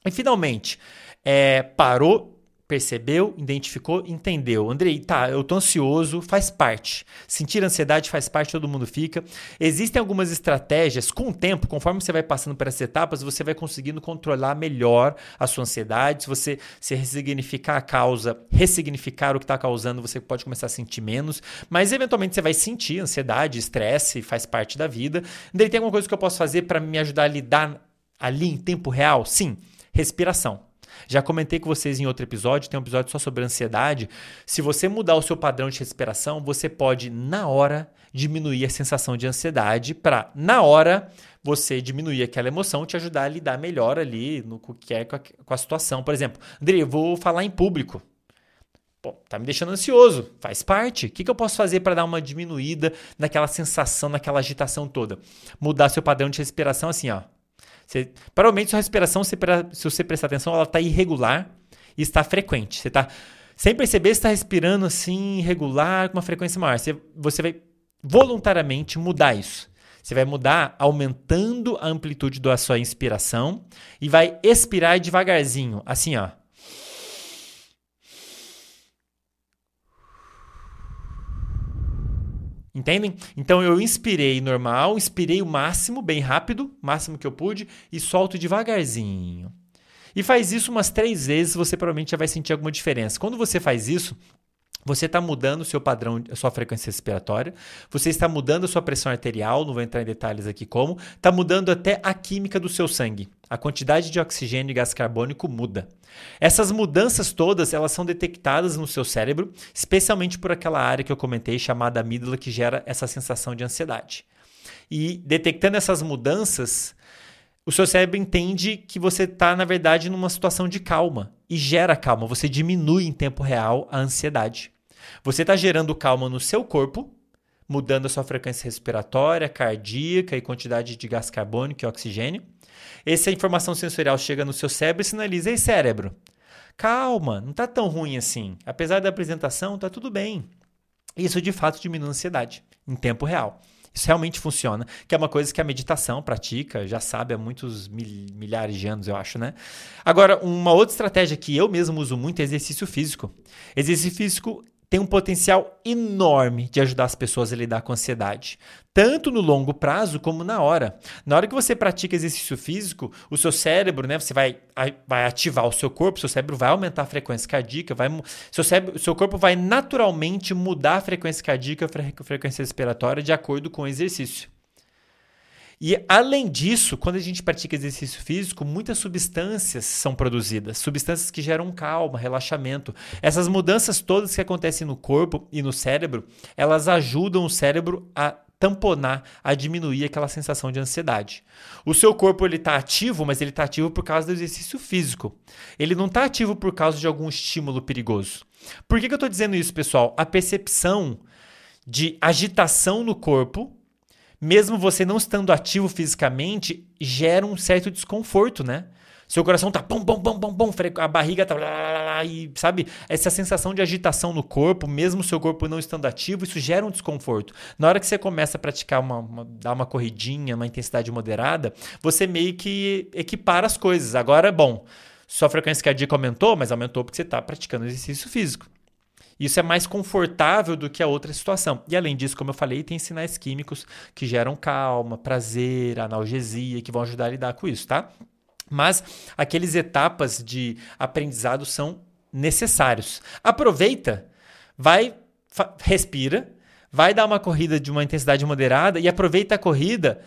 E finalmente, é, parou percebeu, identificou, entendeu. Andrei, tá, eu tô ansioso, faz parte. Sentir ansiedade faz parte, todo mundo fica. Existem algumas estratégias, com o tempo, conforme você vai passando por essas etapas, você vai conseguindo controlar melhor a sua ansiedade. Se você se ressignificar a causa, ressignificar o que está causando, você pode começar a sentir menos. Mas eventualmente você vai sentir ansiedade, estresse, faz parte da vida. Andrei, tem alguma coisa que eu posso fazer para me ajudar a lidar ali em tempo real? Sim, respiração. Já comentei com vocês em outro episódio, tem um episódio só sobre ansiedade. Se você mudar o seu padrão de respiração, você pode, na hora, diminuir a sensação de ansiedade para, na hora, você diminuir aquela emoção, te ajudar a lidar melhor ali no que é com a, situação. Por exemplo, André, eu vou falar em público. Pô, tá me deixando ansioso, faz parte. O que, que eu posso fazer para dar uma diminuída naquela sensação, naquela agitação toda? Mudar seu padrão de respiração assim, ó. Você, provavelmente sua respiração, se, se você prestar atenção, ela está irregular e está frequente. Você está sem perceber, está respirando assim, irregular, com uma frequência maior. Você, você vai voluntariamente mudar isso. Você vai mudar aumentando a amplitude da sua inspiração e vai expirar devagarzinho, assim, ó. Entendem? Então eu inspirei normal, inspirei o máximo, bem rápido, máximo que eu pude, e solto devagarzinho. E faz isso umas três vezes, você provavelmente já vai sentir alguma diferença. Quando você faz isso, você está mudando o seu padrão, a sua frequência respiratória, você está mudando a sua pressão arterial, não vou entrar em detalhes aqui como, está mudando até a química do seu sangue. A quantidade de oxigênio e gás carbônico muda. Essas mudanças todas, elas são detectadas no seu cérebro, especialmente por aquela área que eu comentei chamada amígdala que gera essa sensação de ansiedade. E detectando essas mudanças, o seu cérebro entende que você está, na verdade, numa situação de calma e gera calma. Você diminui em tempo real a ansiedade. Você está gerando calma no seu corpo, mudando a sua frequência respiratória, cardíaca e quantidade de gás carbônico e oxigênio. Essa informação sensorial chega no seu cérebro e sinaliza: Ei, cérebro, calma, não está tão ruim assim. Apesar da apresentação, está tudo bem. Isso de fato diminui a ansiedade em tempo real. Isso realmente funciona, que é uma coisa que a meditação pratica, já sabe há muitos mil, milhares de anos, eu acho, né? Agora, uma outra estratégia que eu mesmo uso muito é exercício físico. Exercício físico tem um potencial enorme de ajudar as pessoas a lidar com ansiedade, tanto no longo prazo como na hora. Na hora que você pratica exercício físico, o seu cérebro, né, você vai, vai ativar o seu corpo, seu cérebro vai aumentar a frequência cardíaca, vai, seu, cérebro, seu corpo vai naturalmente mudar a frequência cardíaca, a frequência respiratória de acordo com o exercício. E além disso, quando a gente pratica exercício físico, muitas substâncias são produzidas, substâncias que geram calma, relaxamento. Essas mudanças todas que acontecem no corpo e no cérebro, elas ajudam o cérebro a tamponar, a diminuir aquela sensação de ansiedade. O seu corpo ele está ativo, mas ele está ativo por causa do exercício físico. Ele não está ativo por causa de algum estímulo perigoso. Por que, que eu estou dizendo isso, pessoal? A percepção de agitação no corpo mesmo você não estando ativo fisicamente, gera um certo desconforto, né? Seu coração tá pum, pum, pum, pum, pum, a barriga tá lá, lá, lá, e sabe? Essa sensação de agitação no corpo, mesmo seu corpo não estando ativo, isso gera um desconforto. Na hora que você começa a praticar uma, uma dar uma corridinha, uma intensidade moderada, você meio que equipara as coisas. Agora, bom, sua frequência cardíaca aumentou, mas aumentou porque você está praticando exercício físico. Isso é mais confortável do que a outra situação. E além disso, como eu falei, tem sinais químicos que geram calma, prazer, analgesia, que vão ajudar a lidar com isso, tá? Mas aqueles etapas de aprendizado são necessários. Aproveita, vai, respira, vai dar uma corrida de uma intensidade moderada e aproveita a corrida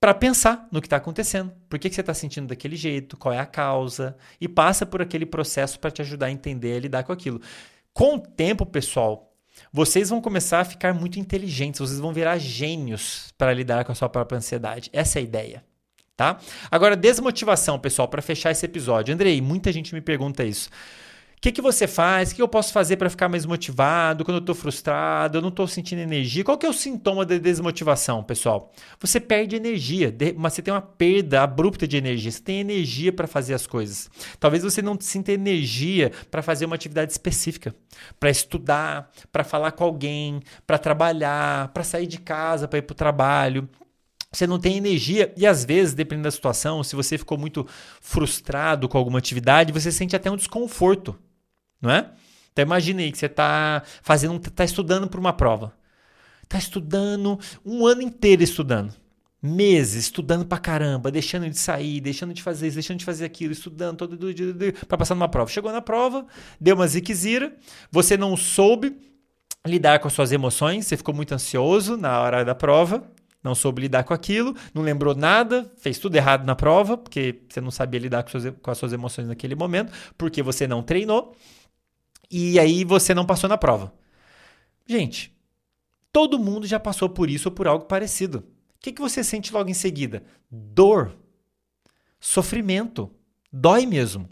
para pensar no que está acontecendo. Por que, que você está sentindo daquele jeito? Qual é a causa? E passa por aquele processo para te ajudar a entender e lidar com aquilo. Com o tempo, pessoal, vocês vão começar a ficar muito inteligentes, vocês vão virar gênios para lidar com a sua própria ansiedade. Essa é a ideia. Tá? Agora, desmotivação, pessoal, para fechar esse episódio. Andrei, muita gente me pergunta isso que, que você faz? O que eu posso fazer para ficar mais motivado quando eu estou frustrado, eu não estou sentindo energia? Qual que é o sintoma da desmotivação, pessoal? Você perde energia, mas você tem uma perda abrupta de energia. Você tem energia para fazer as coisas. Talvez você não sinta energia para fazer uma atividade específica, para estudar, para falar com alguém, para trabalhar, para sair de casa, para ir para o trabalho você não tem energia e às vezes, dependendo da situação, se você ficou muito frustrado com alguma atividade, você sente até um desconforto não é? Então imagine aí que você está fazendo, está estudando para uma prova. Está estudando um ano inteiro estudando. Meses estudando pra caramba, deixando de sair, deixando de fazer isso, deixando de fazer aquilo, estudando todo dia para passar numa prova. Chegou na prova, deu uma ziquezira, você não soube lidar com as suas emoções, você ficou muito ansioso na hora da prova, não soube lidar com aquilo, não lembrou nada, fez tudo errado na prova, porque você não sabia lidar com as suas emoções naquele momento, porque você não treinou e aí você não passou na prova. Gente, todo mundo já passou por isso ou por algo parecido. O que, que você sente logo em seguida? Dor, sofrimento, dói mesmo.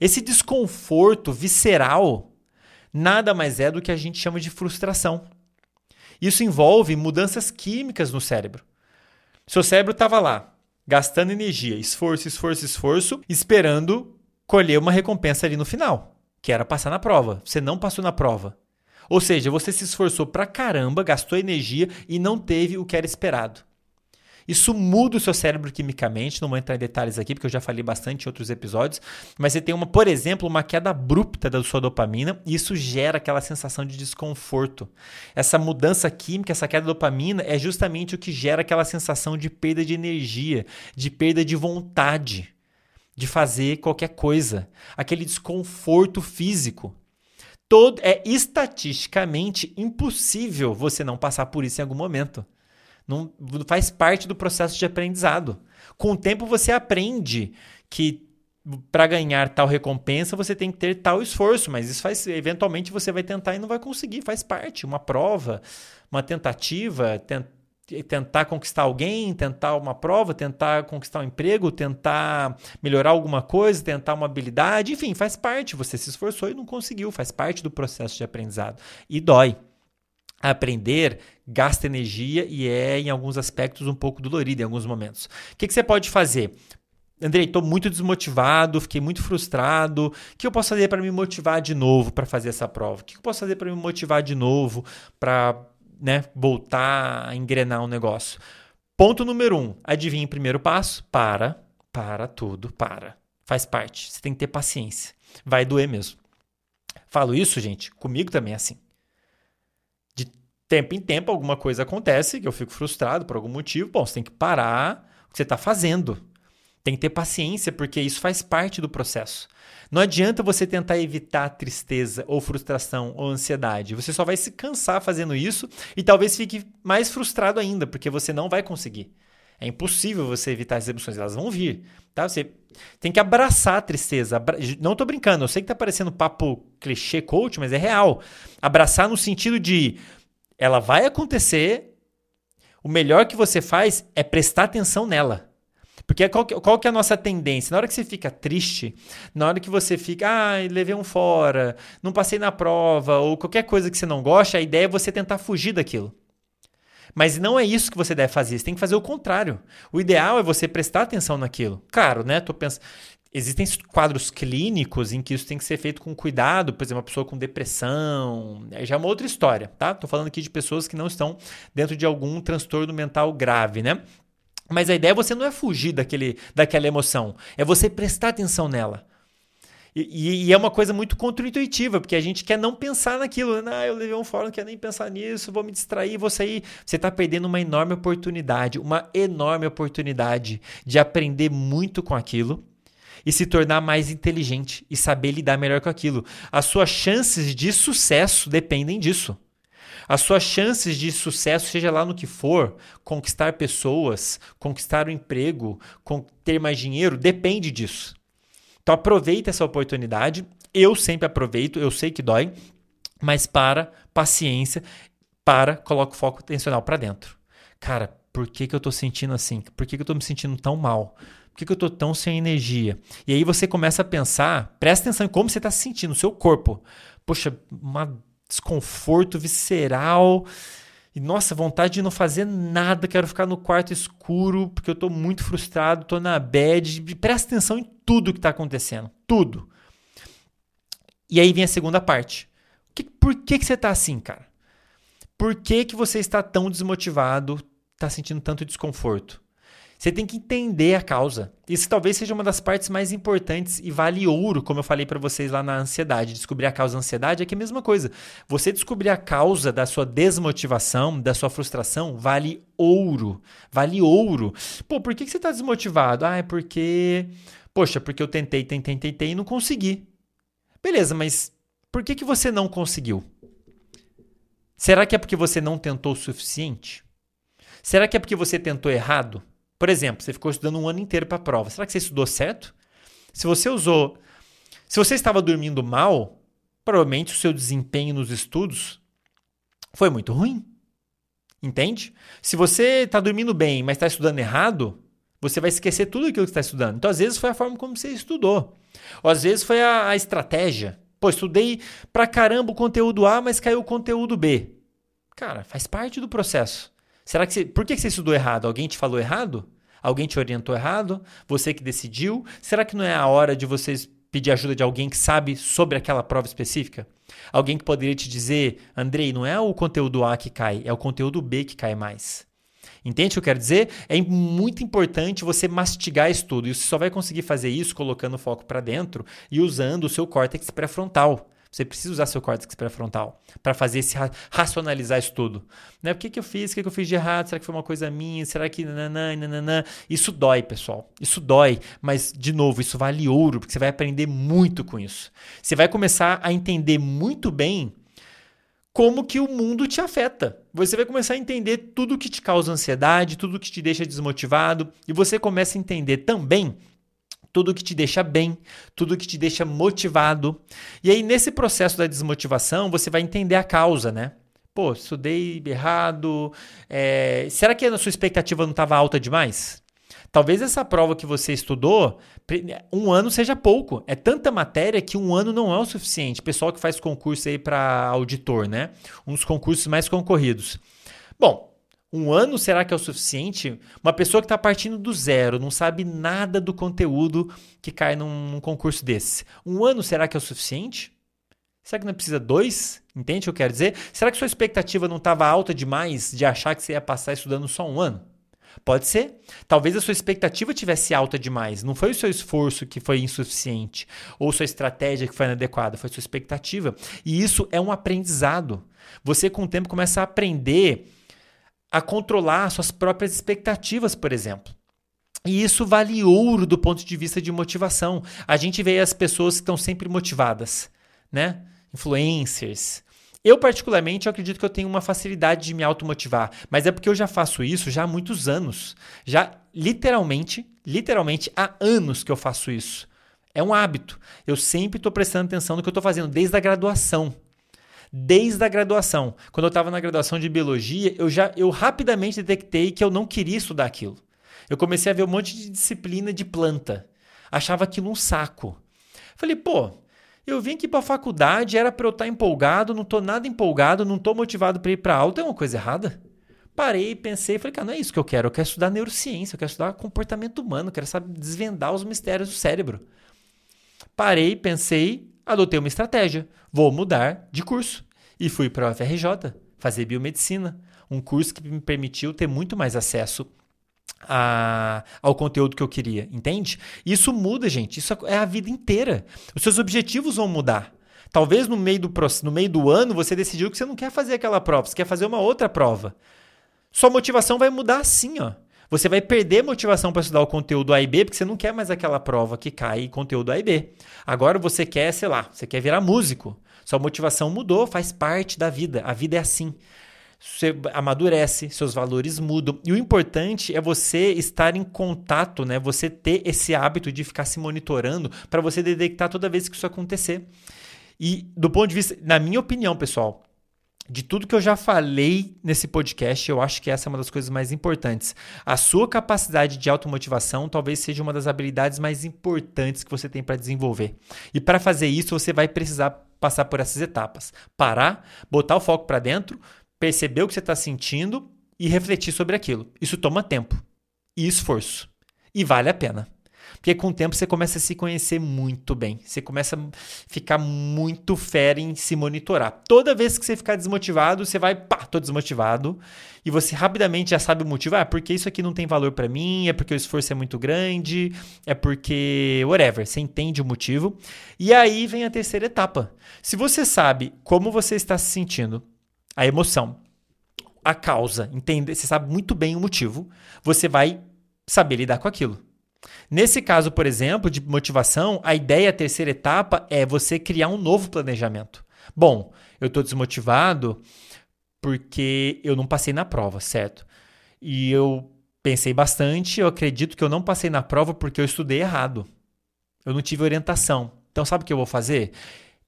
Esse desconforto visceral nada mais é do que a gente chama de frustração. Isso envolve mudanças químicas no cérebro. Seu cérebro estava lá, gastando energia, esforço, esforço, esforço, esperando colher uma recompensa ali no final que era passar na prova. Você não passou na prova. Ou seja, você se esforçou pra caramba, gastou energia e não teve o que era esperado. Isso muda o seu cérebro quimicamente, não vou entrar em detalhes aqui, porque eu já falei bastante em outros episódios, mas você tem, uma, por exemplo, uma queda abrupta da sua dopamina e isso gera aquela sensação de desconforto. Essa mudança química, essa queda da dopamina é justamente o que gera aquela sensação de perda de energia, de perda de vontade de fazer qualquer coisa, aquele desconforto físico. Todo é estatisticamente impossível você não passar por isso em algum momento. Não faz parte do processo de aprendizado. Com o tempo você aprende que para ganhar tal recompensa você tem que ter tal esforço, mas isso faz eventualmente você vai tentar e não vai conseguir, faz parte, uma prova, uma tentativa, tentar tentar conquistar alguém, tentar uma prova, tentar conquistar um emprego, tentar melhorar alguma coisa, tentar uma habilidade, enfim, faz parte. Você se esforçou e não conseguiu, faz parte do processo de aprendizado. E dói. Aprender gasta energia e é, em alguns aspectos, um pouco dolorido em alguns momentos. O que, que você pode fazer? Andrei, estou muito desmotivado, fiquei muito frustrado. O que eu posso fazer para me motivar de novo para fazer essa prova? O que eu posso fazer para me motivar de novo para né, voltar a engrenar um negócio. Ponto número um, adivinha o primeiro passo? Para, para tudo, para. Faz parte. Você tem que ter paciência. Vai doer mesmo. Falo isso, gente, comigo também é assim. De tempo em tempo alguma coisa acontece que eu fico frustrado por algum motivo. Bom, você tem que parar o que você está fazendo. Tem que ter paciência, porque isso faz parte do processo. Não adianta você tentar evitar tristeza ou frustração ou ansiedade. Você só vai se cansar fazendo isso e talvez fique mais frustrado ainda, porque você não vai conseguir. É impossível você evitar as emoções, elas vão vir. Tá? Você tem que abraçar a tristeza. Não tô brincando, eu sei que tá parecendo papo clichê coach, mas é real. Abraçar no sentido de ela vai acontecer, o melhor que você faz é prestar atenção nela. Porque qual que, qual que é a nossa tendência? Na hora que você fica triste, na hora que você fica, ah, levei um fora, não passei na prova, ou qualquer coisa que você não gosta, a ideia é você tentar fugir daquilo. Mas não é isso que você deve fazer, você tem que fazer o contrário. O ideal é você prestar atenção naquilo. Claro, né? Tô pensando. Existem quadros clínicos em que isso tem que ser feito com cuidado, por exemplo, uma pessoa com depressão, é já uma outra história, tá? Tô falando aqui de pessoas que não estão dentro de algum transtorno mental grave, né? Mas a ideia é você não é fugir daquele, daquela emoção, é você prestar atenção nela. E, e, é uma coisa muito contra-intuitiva, porque a gente quer não pensar naquilo. Né? Ah, eu levei um fórum, não quero nem pensar nisso, vou me distrair, vou sair. Você está perdendo uma enorme oportunidade, uma enorme oportunidade de aprender muito com aquilo e se tornar mais inteligente e saber lidar melhor com aquilo. As suas chances de sucesso dependem disso. As suas chances de sucesso, seja lá no que for, conquistar pessoas, conquistar o um emprego, ter mais dinheiro, depende disso. Então aproveita essa oportunidade. Eu sempre aproveito, eu sei que dói, mas para, paciência, para, coloca o foco atencional para dentro. Cara, por que, que eu estou sentindo assim? Por que, que eu estou me sentindo tão mal? Por que, que eu estou tão sem energia? E aí você começa a pensar, presta atenção em como você está se sentindo, o seu corpo. Poxa, uma desconforto visceral. E nossa, vontade de não fazer nada, quero ficar no quarto escuro porque eu estou muito frustrado, estou na bad. Presta atenção em tudo que está acontecendo, tudo. E aí vem a segunda parte. Que, por que, que você está assim, cara? Por que, que você está tão desmotivado, está sentindo tanto desconforto? Você tem que entender a causa. Isso talvez seja uma das partes mais importantes e vale ouro, como eu falei para vocês lá na ansiedade. Descobrir a causa da ansiedade é que é a mesma coisa. Você descobrir a causa da sua desmotivação, da sua frustração, vale ouro. Vale ouro. Pô, por que você está desmotivado? Ah, é porque. Poxa, porque eu tentei, tentei, tentei e não consegui. Beleza, mas por que, que você não conseguiu? Será que é porque você não tentou o suficiente? Será que é porque você tentou errado? Por exemplo, você ficou estudando um ano inteiro para a prova. Será que você estudou certo? Se você usou. Se você estava dormindo mal, provavelmente o seu desempenho nos estudos foi muito ruim. Entende? Se você está dormindo bem, mas está estudando errado, você vai esquecer tudo aquilo que está estudando. Então, às vezes, foi a forma como você estudou. Ou às vezes foi a, a estratégia. Pô, estudei pra caramba o conteúdo A, mas caiu o conteúdo B. Cara, faz parte do processo. Será que você, por que você estudou errado? Alguém te falou errado? Alguém te orientou errado? Você que decidiu? Será que não é a hora de vocês pedir ajuda de alguém que sabe sobre aquela prova específica? Alguém que poderia te dizer, Andrei, não é o conteúdo A que cai, é o conteúdo B que cai mais. Entende o que eu quero dizer? É muito importante você mastigar isso tudo. E você só vai conseguir fazer isso colocando o foco para dentro e usando o seu córtex pré-frontal. Você precisa usar seu córtex pré-frontal para fazer esse racionalizar isso tudo. Né? O que, que eu fiz? O que, que eu fiz de errado? Será que foi uma coisa minha? Será que. Nananã, nananã? Isso dói, pessoal. Isso dói. Mas, de novo, isso vale ouro, porque você vai aprender muito com isso. Você vai começar a entender muito bem como que o mundo te afeta. Você vai começar a entender tudo que te causa ansiedade, tudo que te deixa desmotivado, e você começa a entender também tudo que te deixa bem, tudo que te deixa motivado. E aí, nesse processo da desmotivação, você vai entender a causa, né? Pô, estudei errado. É... Será que a sua expectativa não estava alta demais? Talvez essa prova que você estudou, um ano seja pouco. É tanta matéria que um ano não é o suficiente. Pessoal que faz concurso aí para auditor, né? Um dos concursos mais concorridos. Bom, um ano será que é o suficiente? Uma pessoa que está partindo do zero, não sabe nada do conteúdo que cai num, num, concurso desse. Um ano será que é o suficiente? Será que não precisa dois? Entende o que eu quero dizer? Será que sua expectativa não estava alta demais de achar que você ia passar estudando só um ano? Pode ser. Talvez a sua expectativa tivesse alta demais. Não foi o seu esforço que foi insuficiente, ou sua estratégia que foi inadequada, foi sua expectativa. E isso é um aprendizado. Você, com o tempo, começa a aprender a controlar suas próprias expectativas, por exemplo. E isso vale ouro do ponto de vista de motivação. A gente vê as pessoas que estão sempre motivadas, né? Influencers, Eu, particularmente, eu acredito que eu tenho uma facilidade de me automotivar, mas é porque eu já faço isso já há muitos anos. Já literalmente, literalmente há anos que eu faço isso. É um hábito. Eu sempre estou prestando atenção no que eu estou fazendo, desde a graduação. Desde a graduação. Quando eu estava na graduação de biologia, eu já eu rapidamente detectei que eu não queria estudar aquilo. Eu comecei a ver um monte de disciplina de planta. Achava aquilo um saco. Falei, pô, eu vim aqui para a faculdade, era para eu estar tá empolgado, não estou nada empolgado, não estou motivado para ir para aula, tem uma coisa errada? Parei, pensei, falei, cara, não é isso que eu quero, eu quero estudar neurociência, eu quero estudar comportamento humano, eu quero saber desvendar os mistérios do cérebro. Parei, pensei, adotei uma estratégia, vou mudar de curso e fui para a UFRJ fazer biomedicina, um curso que me permitiu ter muito mais acesso a, ao conteúdo que eu queria, entende? Isso muda, gente. Isso é a vida inteira. Os seus objetivos vão mudar. Talvez no meio do, no meio do ano você decidiu que você não quer fazer aquela prova, você quer fazer uma outra prova. Sua motivação vai mudar assim, ó. Você vai perder motivação para estudar o conteúdo A e B, porque você não quer mais aquela prova que cai conteúdo A e B. Agora você quer, sei lá, você quer virar músico. Sua motivação mudou, faz parte da vida. A vida é assim você amadurece, seus valores mudam. E o importante é você estar em contato, né? Você ter esse hábito de ficar se monitorando para você detectar toda vez que isso acontecer. E do ponto de vista, na minha opinião, pessoal, de tudo que eu já falei nesse podcast, eu acho que essa é uma das coisas mais importantes. A sua capacidade de automotivação talvez seja uma das habilidades mais importantes que você tem para desenvolver. E para fazer isso, você vai precisar passar por essas etapas: parar, botar o foco para dentro, perceber o que você está sentindo e refletir sobre aquilo. Isso toma tempo e esforço. E vale a pena. Porque com o tempo você começa a se conhecer muito bem. Você começa a ficar muito fera em se monitorar. Toda vez que você ficar desmotivado, você vai, pá, tô desmotivado. E você rapidamente já sabe o motivo. Ah, porque isso aqui não tem valor para mim, é porque o esforço é muito grande, é porque whatever. Você entende o motivo. E aí vem a terceira etapa. Se você sabe como você está se sentindo, a emoção, a causa, entender, você sabe muito bem o motivo, você vai saber lidar com aquilo. Nesse caso, por exemplo, de motivação, a ideia, a terceira etapa, é você criar um novo planejamento. Bom, eu estou desmotivado porque eu não passei na prova, certo? E eu pensei bastante, eu acredito que eu não passei na prova porque eu estudei errado. Eu não tive orientação. Então, sabe o que eu vou fazer?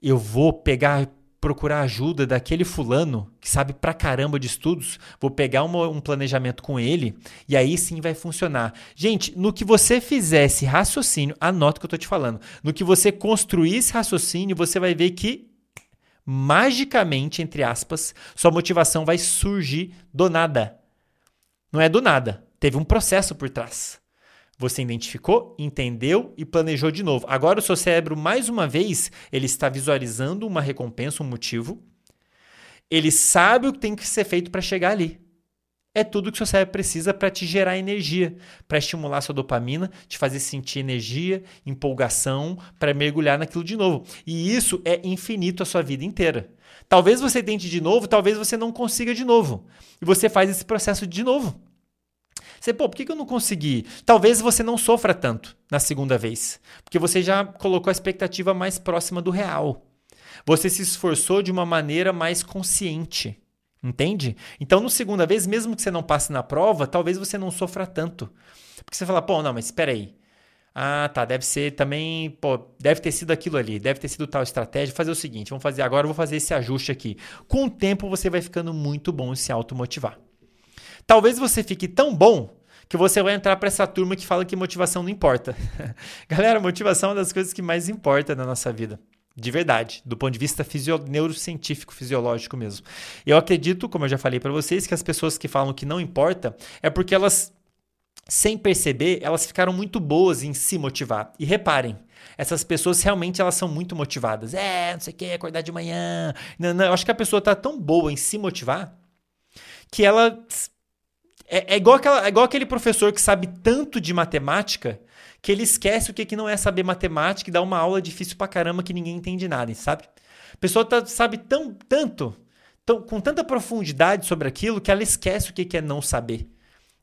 Eu vou pegar procurar ajuda daquele fulano que sabe pra caramba de estudos, vou pegar uma, um planejamento com ele e aí sim vai funcionar. Gente, no que você fizer esse raciocínio, anota o que eu tô te falando. No que você construir esse raciocínio, você vai ver que magicamente, entre aspas, sua motivação vai surgir do nada. Não é do nada, teve um processo por trás. Você identificou, entendeu e planejou de novo. Agora o seu cérebro, mais uma vez, ele está visualizando uma recompensa, um motivo. Ele sabe o que tem que ser feito para chegar ali. É tudo que o seu cérebro precisa para te gerar energia, para estimular sua dopamina, te fazer sentir energia, empolgação, para mergulhar naquilo de novo. E isso é infinito a sua vida inteira. Talvez você tente de novo, talvez você não consiga de novo. E você faz esse processo de novo. Você, pô, por que, eu não consegui? Talvez você não sofra tanto na segunda vez, porque você já colocou a expectativa mais próxima do real. Você se esforçou de uma maneira mais consciente. Entende? Então, no segunda vez, mesmo que você não passe na prova, talvez você não sofra tanto. Porque você fala, pô, não, mas espera aí. Ah, tá, deve ser também, pô, deve ter sido aquilo ali, deve ter sido tal estratégia. Fazer o seguinte, vamos fazer agora, vou fazer esse ajuste aqui. Com o tempo você vai ficando muito bom em se automotivar. Talvez você fique tão bom que você vai entrar para essa turma que fala que motivação não importa. Galera, motivação é uma das coisas que mais importa na nossa vida. De verdade, do ponto de vista fisio neurocientífico, fisiológico mesmo. Eu acredito, como eu já falei para vocês, que as pessoas que falam que não importa é porque elas, sem perceber, elas ficaram muito boas em se motivar. E reparem, essas pessoas realmente elas são muito motivadas. É, não sei o que, acordar de manhã. Não, não, eu acho que a pessoa está tão boa em se motivar que ela é, é, igual aquela, é igual aquele professor que sabe tanto de matemática que ele esquece o que, que não é saber matemática e dá uma aula difícil pra caramba que ninguém entende nada, sabe? A pessoa tá, sabe tão, tanto, tão, com tanta profundidade sobre aquilo que ela esquece o que, que é não saber.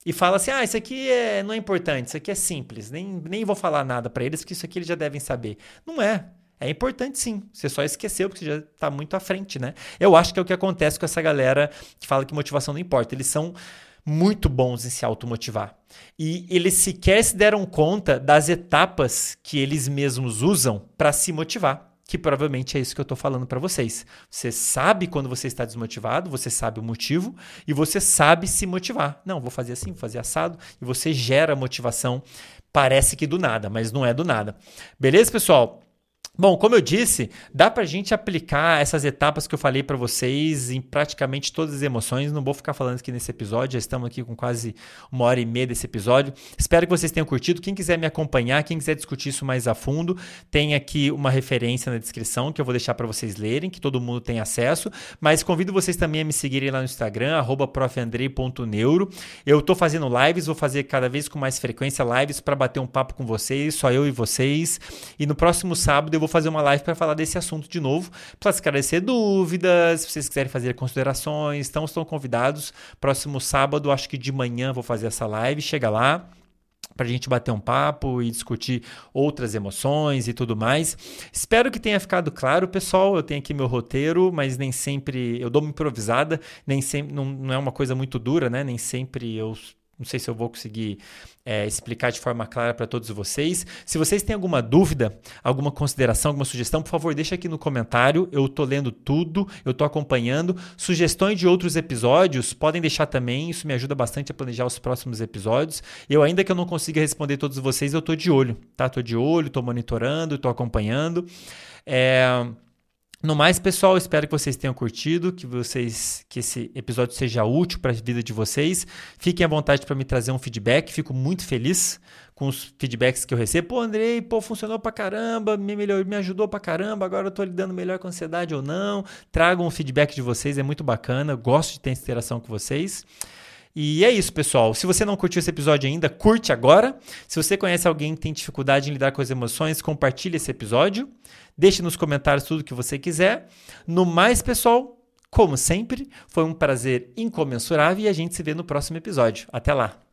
E fala assim: ah, isso aqui é, não é importante, isso aqui é simples, nem, nem vou falar nada para eles, porque isso aqui eles já devem saber. Não é. É importante sim. Você só esqueceu porque você já está muito à frente, né? Eu acho que é o que acontece com essa galera que fala que motivação não importa. Eles são muito bons em se automotivar. E eles sequer se deram conta das etapas que eles mesmos usam para se motivar que provavelmente é isso que eu estou falando para vocês. Você sabe quando você está desmotivado, você sabe o motivo e você sabe se motivar. Não, vou fazer assim, vou fazer assado e você gera motivação. Parece que do nada, mas não é do nada. Beleza, pessoal? Bom, como eu disse, dá para a gente aplicar essas etapas que eu falei para vocês em praticamente todas as emoções. Não vou ficar falando aqui nesse episódio, já estamos aqui com quase uma hora e meia desse episódio. Espero que vocês tenham curtido. Quem quiser me acompanhar, quem quiser discutir isso mais a fundo, tem aqui uma referência na descrição que eu vou deixar para vocês lerem, que todo mundo tem acesso. Mas convido vocês também a me seguirem lá no Instagram, profandrei.neuro. Eu estou fazendo lives, vou fazer cada vez com mais frequência lives para bater um papo com vocês, só eu e vocês. E no próximo sábado eu vou vou fazer uma live para falar desse assunto de novo, para esclarecer dúvidas, se vocês quiserem fazer considerações. Então, estão convidados. Próximo sábado, acho que de manhã, vou fazer essa live. Chega lá para a gente bater um papo e discutir outras emoções e tudo mais. Espero que tenha ficado claro, pessoal. Eu tenho aqui meu roteiro, mas nem sempre eu dou uma improvisada, nem sempre não, não é uma coisa muito dura, né? Nem sempre eu não sei se eu vou conseguir é, explicar de forma clara para todos vocês. Se vocês têm alguma dúvida, alguma consideração, alguma sugestão, por favor, deixa aqui no comentário. Eu estou lendo tudo, eu estou acompanhando. Sugestões de outros episódios, podem deixar também. Isso me ajuda bastante a planejar os próximos episódios. Eu, ainda que eu não consiga responder todos vocês, eu estou de olho, tá? Estou de olho, estou monitorando, estou acompanhando. É... No mais, pessoal, espero que vocês tenham curtido, que vocês que esse episódio seja útil para a vida de vocês. Fiquem à vontade para me trazer um feedback, fico muito feliz com os feedbacks que eu recebo. Pô, Andrei, pô, funcionou pra caramba, me, melhor, me ajudou pra caramba, agora eu tô lidando melhor com ansiedade ou não. Tragam um feedback de vocês, é muito bacana, gosto de ter interação com vocês. E é isso, pessoal. Se você não curtiu esse episódio ainda, curte agora. Se você conhece alguém que tem dificuldade em lidar com as emoções, compartilhe esse episódio. Deixe nos comentários tudo que você quiser. No mais, pessoal, como sempre, foi um prazer incomensurável e a gente se vê no próximo episódio. Até lá!